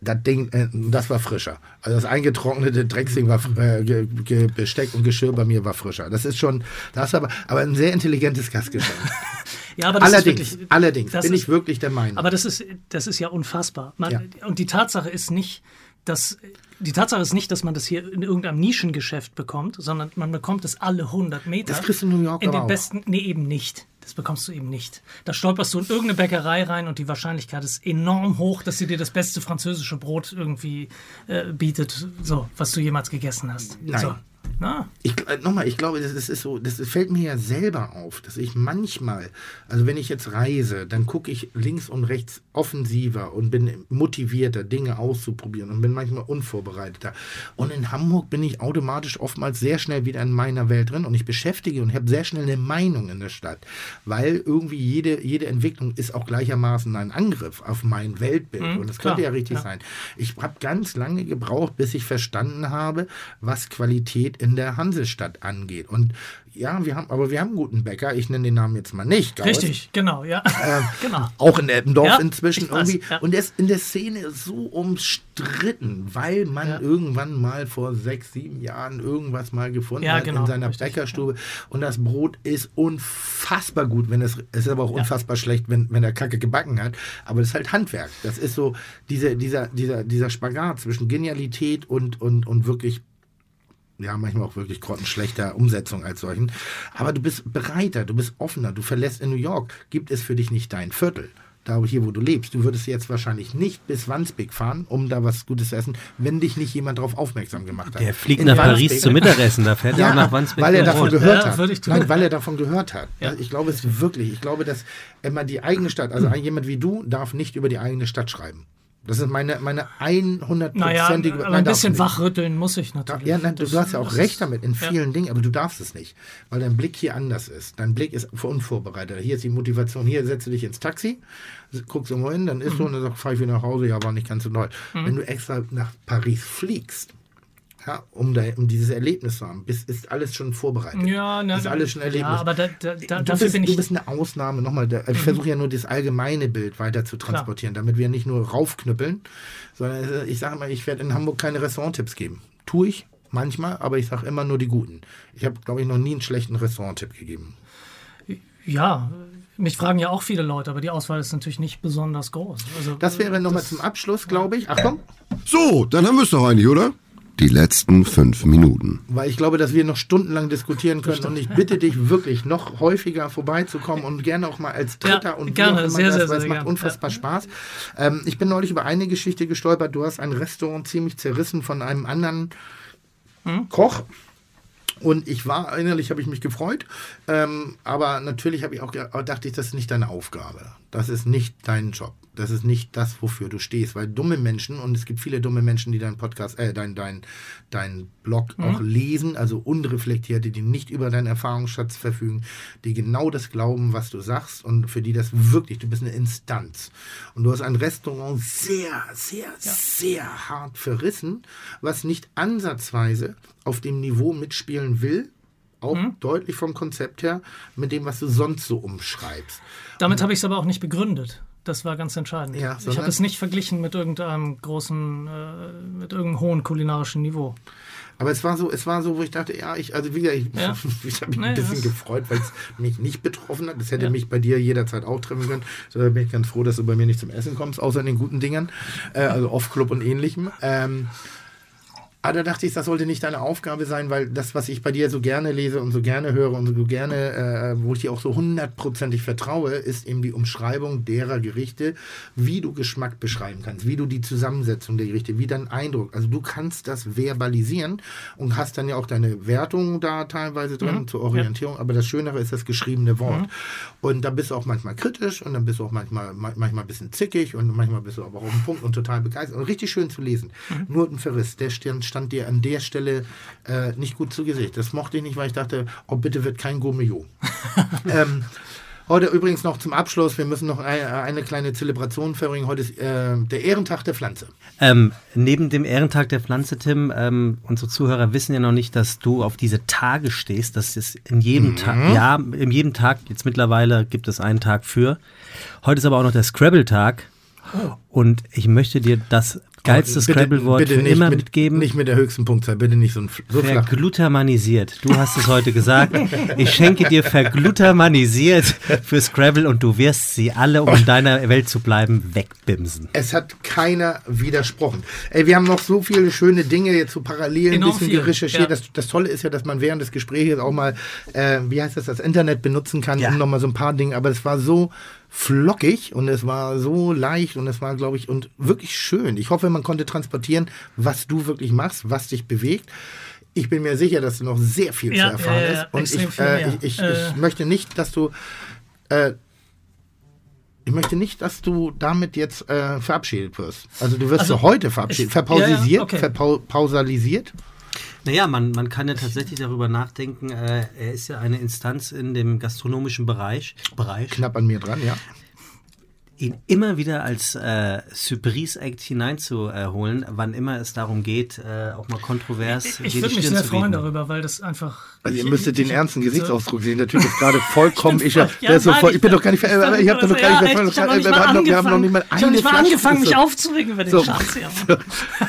Das Ding, äh, das war frischer. Also das eingetrocknete Drecksding war äh, ge, ge, Besteck und Geschirr bei mir war frischer. Das ist schon, das ist aber, aber ein sehr intelligentes Gastgeschenk. ja, aber das allerdings, ist wirklich, allerdings das bin ist- ich wirklich der Meinung. Aber das ist, das ist ja unfassbar. Man, Ja. Und die Tatsache ist nicht, dass die Tatsache ist nicht, dass man das hier in irgendeinem Nischengeschäft bekommt, sondern man bekommt es alle 100 Meter. Das kriegst du in New York In den auch. besten, nee, eben nicht. Das bekommst du eben nicht. Da stolperst du in irgendeine Bäckerei rein und die Wahrscheinlichkeit ist enorm hoch, dass sie dir das beste französische Brot irgendwie äh, bietet, so, was du jemals gegessen hast. Nein. So. Na, Ich, äh, nochmal, ich glaube, das, ist so, das fällt mir ja selber auf, dass ich manchmal, also wenn ich jetzt reise, dann gucke ich links und rechts offensiver und bin motivierter, Dinge auszuprobieren und bin manchmal unvorbereiteter. Und in Hamburg bin ich automatisch oftmals sehr schnell wieder in meiner Welt drin und ich beschäftige und habe sehr schnell eine Meinung in der Stadt, weil irgendwie jede, jede Entwicklung ist auch gleichermaßen ein Angriff auf mein Weltbild und das klar, könnte ja richtig ja. sein. Ich habe ganz lange gebraucht, bis ich verstanden habe, was Qualität in der Hansestadt angeht. Und ja, wir haben, aber wir haben einen guten Bäcker. Ich nenne den Namen jetzt mal nicht. Gauss. richtig, genau, ja. genau. Auch in Eppendorf Ja, inzwischen irgendwie. ja. Und der ist in der Szene so umstritten, weil man Ja. irgendwann mal vor sechs, sieben Jahren irgendwas mal gefunden Ja, hat genau, in seiner richtig, Bäckerstube. Und das Brot ist unfassbar gut, wenn es, es ist aber auch unfassbar schlecht, wenn, wenn er Kacke gebacken hat. Aber das ist halt Handwerk. Das ist so diese, dieser, dieser, dieser Spagat zwischen Genialität und, und, und wirklich ja, manchmal auch wirklich grottenschlechter Umsetzung als solchen. Aber du bist breiter, du bist offener, du verlässt in New York. Gibt es für dich nicht dein Viertel? Da hier, wo du lebst. Du würdest jetzt wahrscheinlich nicht bis Wandsbek fahren, um da was Gutes zu essen, wenn dich nicht jemand darauf aufmerksam gemacht hat. Der fliegt In nach Wandsbek- Paris zum Mittagessen, da fährt er ja, auch nach Wandsbek. weil er davon wohnt. gehört Ja, hat. würde ich tun. Nein, weil er davon gehört hat. Ja. Ich glaube es wirklich. Ich glaube, dass immer die eigene Stadt, also jemand wie du, darf nicht über die eigene Stadt schreiben. Das ist meine, meine 100-prozentige... Naja, aber Nein, ein du bisschen wachrütteln muss ich natürlich. ja, nein, du, Das- du hast ja auch recht damit in ja. vielen Dingen, aber du darfst es nicht, weil dein Blick hier anders ist. Dein Blick ist für unvorbereitet. Hier ist die Motivation. Hier setzt du dich ins Taxi, guckst irgendwo hin, dann ist Mhm. so und dann sagst, fahr ich wieder nach Hause, ja, war nicht ganz so doll. Wenn du extra nach Paris fliegst, ja, um, da, um dieses Erlebnis zu haben, bist, ist alles schon vorbereitet. Ja, na, ist alles schon Erlebnis. Ja, aber da, da, da, du, dafür bist, bin du ich. bist eine Ausnahme. Nochmal, da, ich versuche ja nur das allgemeine Bild weiter zu transportieren, damit wir nicht nur raufknüppeln, sondern äh, ich sage mal, ich werde in Hamburg keine Restauranttipps geben. Tue ich manchmal, aber ich sage immer nur die guten. Ich habe, glaube ich, noch nie einen schlechten Restauranttipp gegeben. Ja, mich fragen ja auch viele Leute, aber die Auswahl ist natürlich nicht besonders groß. Also, Das wäre nochmal zum Abschluss, glaube ich. Achtung, So, dann haben wir es doch eigentlich, oder? Die letzten fünf Minuten. weil ich glaube, dass wir noch stundenlang diskutieren können und ich bitte dich wirklich noch häufiger vorbeizukommen und gerne auch mal als Dritter Ja, und gerne, sehr, das, sehr, weil es sehr macht gerne. unfassbar Spaß. Ähm, ich bin neulich über eine Geschichte gestolpert. Du hast ein Restaurant ziemlich zerrissen von einem anderen Hm? Koch. Und ich war, innerlich habe ich mich gefreut, ähm, aber natürlich habe ich auch ge- dachte ich, das ist nicht deine Aufgabe. Das ist nicht dein Job. Das ist nicht das, wofür du stehst. Weil dumme Menschen, und es gibt viele dumme Menschen, die deinen Podcast, äh, dein, dein, dein Blog auch lesen, also unreflektierte, die nicht über deinen Erfahrungsschatz verfügen, die genau das glauben, was du sagst und für die das wirklich, du bist eine Instanz. Und du hast ein Restaurant sehr, sehr, sehr hart verrissen, was nicht ansatzweise auf dem Niveau mitspielen will, auch deutlich vom Konzept her, mit dem, was du sonst so umschreibst. damit habe ich es aber auch nicht begründet. Das war ganz entscheidend. Ja, ich habe es nicht verglichen mit irgendeinem großen, äh, mit irgendeinem hohen kulinarischen Niveau. Aber es war so, es war so, wo ich dachte, ja, ich, also wieder, ich, Ja. ich habe mich Nee, ein bisschen gefreut, weil es mich nicht betroffen hat. Das hätte Ja. mich bei dir jederzeit auch treffen können. So, da bin ich ganz froh, dass du bei mir nicht zum Essen kommst, außer in den guten Dingern, äh, also Off-Club und ähnlichem. Ähm, aber da dachte ich, das sollte nicht deine Aufgabe sein, weil das, was ich bei dir so gerne lese und so gerne höre und so gerne, äh, wo ich dir auch so hundertprozentig vertraue, ist eben die Umschreibung derer Gerichte, wie du Geschmack beschreiben kannst, wie du die Zusammensetzung der Gerichte, wie dein Eindruck. Also du kannst das verbalisieren und hast dann ja auch deine Wertung da teilweise drin zur Orientierung. Aber das Schönere ist das geschriebene Wort. Und da bist du auch manchmal kritisch und dann bist du auch manchmal, ma- manchmal ein bisschen zickig und manchmal bist du aber auch auf den Punkt und total begeistert und richtig schön zu lesen. Nur ein Verriss, der stand, stand dir an der Stelle äh, nicht gut zu Gesicht. Das mochte ich nicht, weil ich dachte, oh bitte wird kein Gourmet. ähm, Heute übrigens noch zum Abschluss, wir müssen noch eine, eine kleine Zelebration verbringen. Heute ist äh, der Ehrentag der Pflanze. Ähm, neben dem Ehrentag der Pflanze, Tim, ähm, unsere Zuhörer wissen ja noch nicht, dass du auf diese Tage stehst. Das ist in jedem Tag, ja, in jedem Tag, jetzt mittlerweile gibt es einen Tag für. Heute ist aber auch noch der Scrabble-Tag. Und ich möchte dir das geilste Scrabble-Wort bitte für nicht immer mit, mitgeben. Nicht mit der höchsten Punktzahl, bitte nicht so, ein, so flach. Verglutamanisiert. Du hast es heute gesagt. Ich schenke dir verglutamanisiert für Scrabble und du wirst sie alle, um in deiner Welt zu bleiben, wegbimsen. Es hat keiner widersprochen. Ey, wir haben noch so viele schöne Dinge jetzt so parallel ein bisschen viel, recherchiert. ja. Das, das Tolle ist ja, dass man während des Gesprächs auch mal, äh, wie heißt das, das Internet benutzen kann, Ja. um nochmal so ein paar Dinge. Aber es war so flockig und es war so leicht und es war, glaube ich, und wirklich schön. Ich hoffe, man konnte transportieren, was du wirklich machst, was dich bewegt. Ich bin mir sicher, dass du noch sehr viel Ja, zu erfahren ist. Und ich, äh, ich, ich, Äh. ich möchte nicht, dass du äh, ich möchte nicht, dass du damit jetzt äh, verabschiedet wirst. Also du wirst Also, so heute verabschiedet. Verpausisiert? ja, ja, okay. Verpausalisiert? Naja, man, man kann ja tatsächlich darüber nachdenken, äh, er ist ja eine Instanz in dem gastronomischen Bereich, Bereich Knapp an mir dran, ja. ihn immer wieder als äh, Surprise-Act hineinzuholen, wann immer es darum geht, äh, auch mal kontrovers Ich die würde mich Stirn sehr freuen darüber, weil das einfach. Also ihr ich- müsstet den ich- ernsten Gesichtsausdruck sehen. Der Typ ist gerade vollkommen. Ich, der so voll, ich ich bin doch gar nicht. ver- Ich habe doch gar nicht. ich hab wir, haben noch, wir haben noch angefangen. nicht mal Ich eine mal Flasche angefangen, mich aufzuregen über den So. Schatz hier.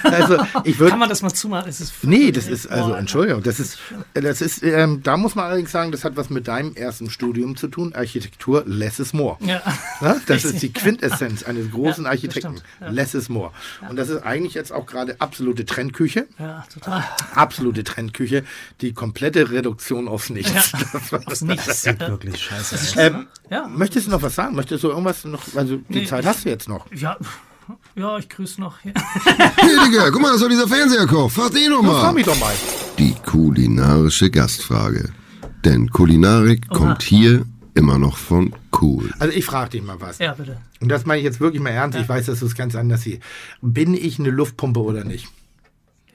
Also ich würde Kann man das mal zumachen? Es ist Nee, das ist, also Entschuldigung, das ist, das ist, ähm, da muss man allerdings sagen, das hat was mit deinem ersten Studium zu tun. Architektur, less is more. Ja. Das ist die Quintessenz eines großen Ja, Architekten. ja. Less is more. Und das ist eigentlich jetzt auch gerade absolute Trendküche. Ja, total. Absolute Trendküche. Die komplette Reduktion aufs Nichts. Ja. Das war- Aus nichts. Sieht wirklich scheiße aus. Ähm, Ja. Möchtest du noch was sagen? Möchtest du irgendwas noch? Also die Nee, Zeit hast du jetzt noch. Ja, ja, ich grüße noch. Ja. Hier, Digga, guck mal, das war dieser Fernseherkoch. Frag den noch Frag mal. mich doch mal. Die kulinarische Gastfrage. Denn Kulinarik kommt hier immer noch von cool. Also ich frage dich mal was. ja, bitte. Und das meine ich jetzt wirklich mal ernst. Ich weiß, dass du es ganz anders siehst. Bin ich eine Luftpumpe oder nicht?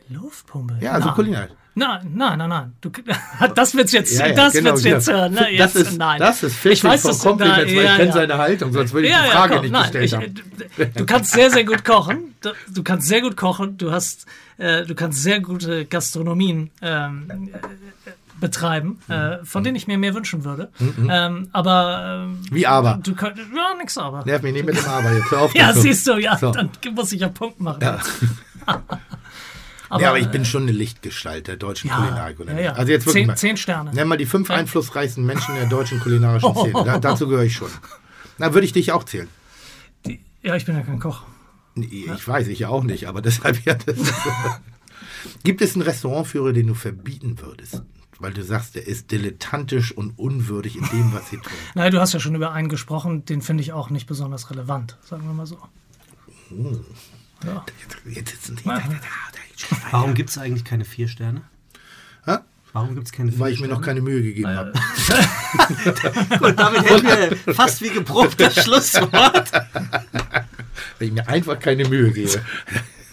Luftpumpe. Ja, also nein. Kulinarisch. Nein, nein, nein, nein. Du, das wird's jetzt, Ja, ja, das genau, wird's jetzt genau. hören. Ne? Das Jetzt, ist, nein. das ist ich weiß, dass du da, Compliments, weil ich ja, kenne ja. seine Haltung, sonst würde ich Ja, die ja, Frage komm, nicht nein, gestellt ich, haben. du kannst sehr, sehr gut kochen. Du, du kannst sehr gut kochen. Du hast, äh, du kannst sehr gute Gastronomien ähm, äh, betreiben, äh, von denen ich mir mehr wünschen würde. Ähm, aber ähm, Wie aber? Du könntest, ja, nix aber. Nerv mich nicht mit dem Aber jetzt. Hör auf Ja, siehst du, ja, So. dann muss ich ja Punkt machen. Ja. aber, ja, aber ich bin schon eine Lichtgestalt der deutschen ja, Kulinarik. Oder ja, ja. Also jetzt wirklich zehn, mal. zehn Sterne. Nenn mal die fünf einflussreichsten Menschen der deutschen kulinarischen Szene. Da, dazu gehöre ich schon. Na, würde ich dich auch zählen. Ja, ich bin ja kein Koch. Nee, Ich weiß, ich ja auch nicht, aber deshalb ja. Das Gibt es einen Restaurantführer, den du verbieten würdest? Weil du sagst, der ist dilettantisch und unwürdig in dem, was sie tun. Nein, du hast ja schon über einen gesprochen, den finde ich auch nicht besonders relevant, sagen wir mal so. Ja. Jetzt, jetzt sitzen die. Warum gibt es eigentlich keine vier Sterne? Hä? Warum gibt es keine vier Weil ich mir noch keine Mühe gegeben habe. Und damit hätten wir fast wie geprobt das Schlusswort. Weil ich mir einfach keine Mühe gebe.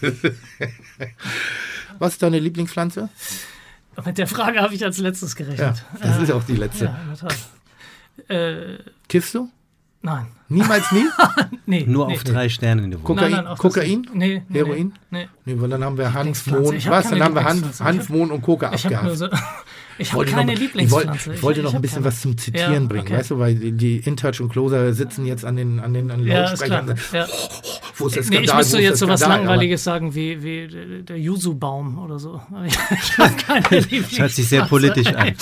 Was ist deine Lieblingspflanze? Mit der Frage habe ich als letztes Ja, gerechnet. das ist auch die letzte. Ja, in der Tat. Äh, Kiffst du? Nein. Niemals nie? Nee, Nur nee. auf drei Sterne in der Woche. Kokain? Nein, nein, Kokain? Nee, nee, Heroin? Nee. Nee, weil dann haben wir Hanf, Lieblingspflanze. Mohn. Ich hab Was? Dann haben wir Hanf, Lieblingspflanze. Hanf Mohn und Coca Ich abgehakt. so, Ich habe keine noch, Lieblingspflanze. Ich wollte, ich wollte Ich- noch ich ein bisschen keine. was zum Zitieren Ja, bringen, okay. weißt du, weil die- die InTouch und Closer sitzen jetzt an den, an den an den Ja, ist klar. Lautsprechern. Ja. Wo ist der Nee, Skandal? ich Wo müsste jetzt so was Langweiliges sagen wie, wie der- Yuzu-Baum oder so. Ich habe keine Das hört sich sehr politisch an.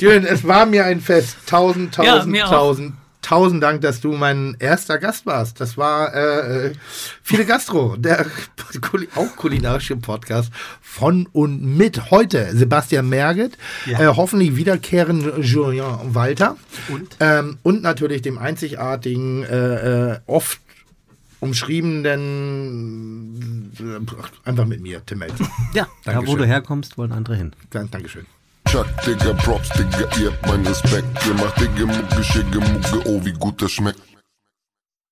Schön, es war mir ein Fest. Tausend, Ja, tausend, tausend, tausend Dank, dass du mein erster Gast warst. Das war äh, äh, Viele Gastro, der auch kulinarische Podcast von und mit heute Sebastian Merget, Ja. äh, hoffentlich wiederkehrend Julien Walter Und? ähm, und natürlich dem einzigartigen, äh, äh, oft umschriebenen, äh, einfach mit mir, Tim Melzer. Ja, da wo du herkommst, wollen andere hin. Dank- Dankeschön. Chuck, Digga, Props, Digga, ihr habt meinen Respekt. Ihr macht Digga, Mucke, Schicke, Mucke, oh, wie gut das schmeckt.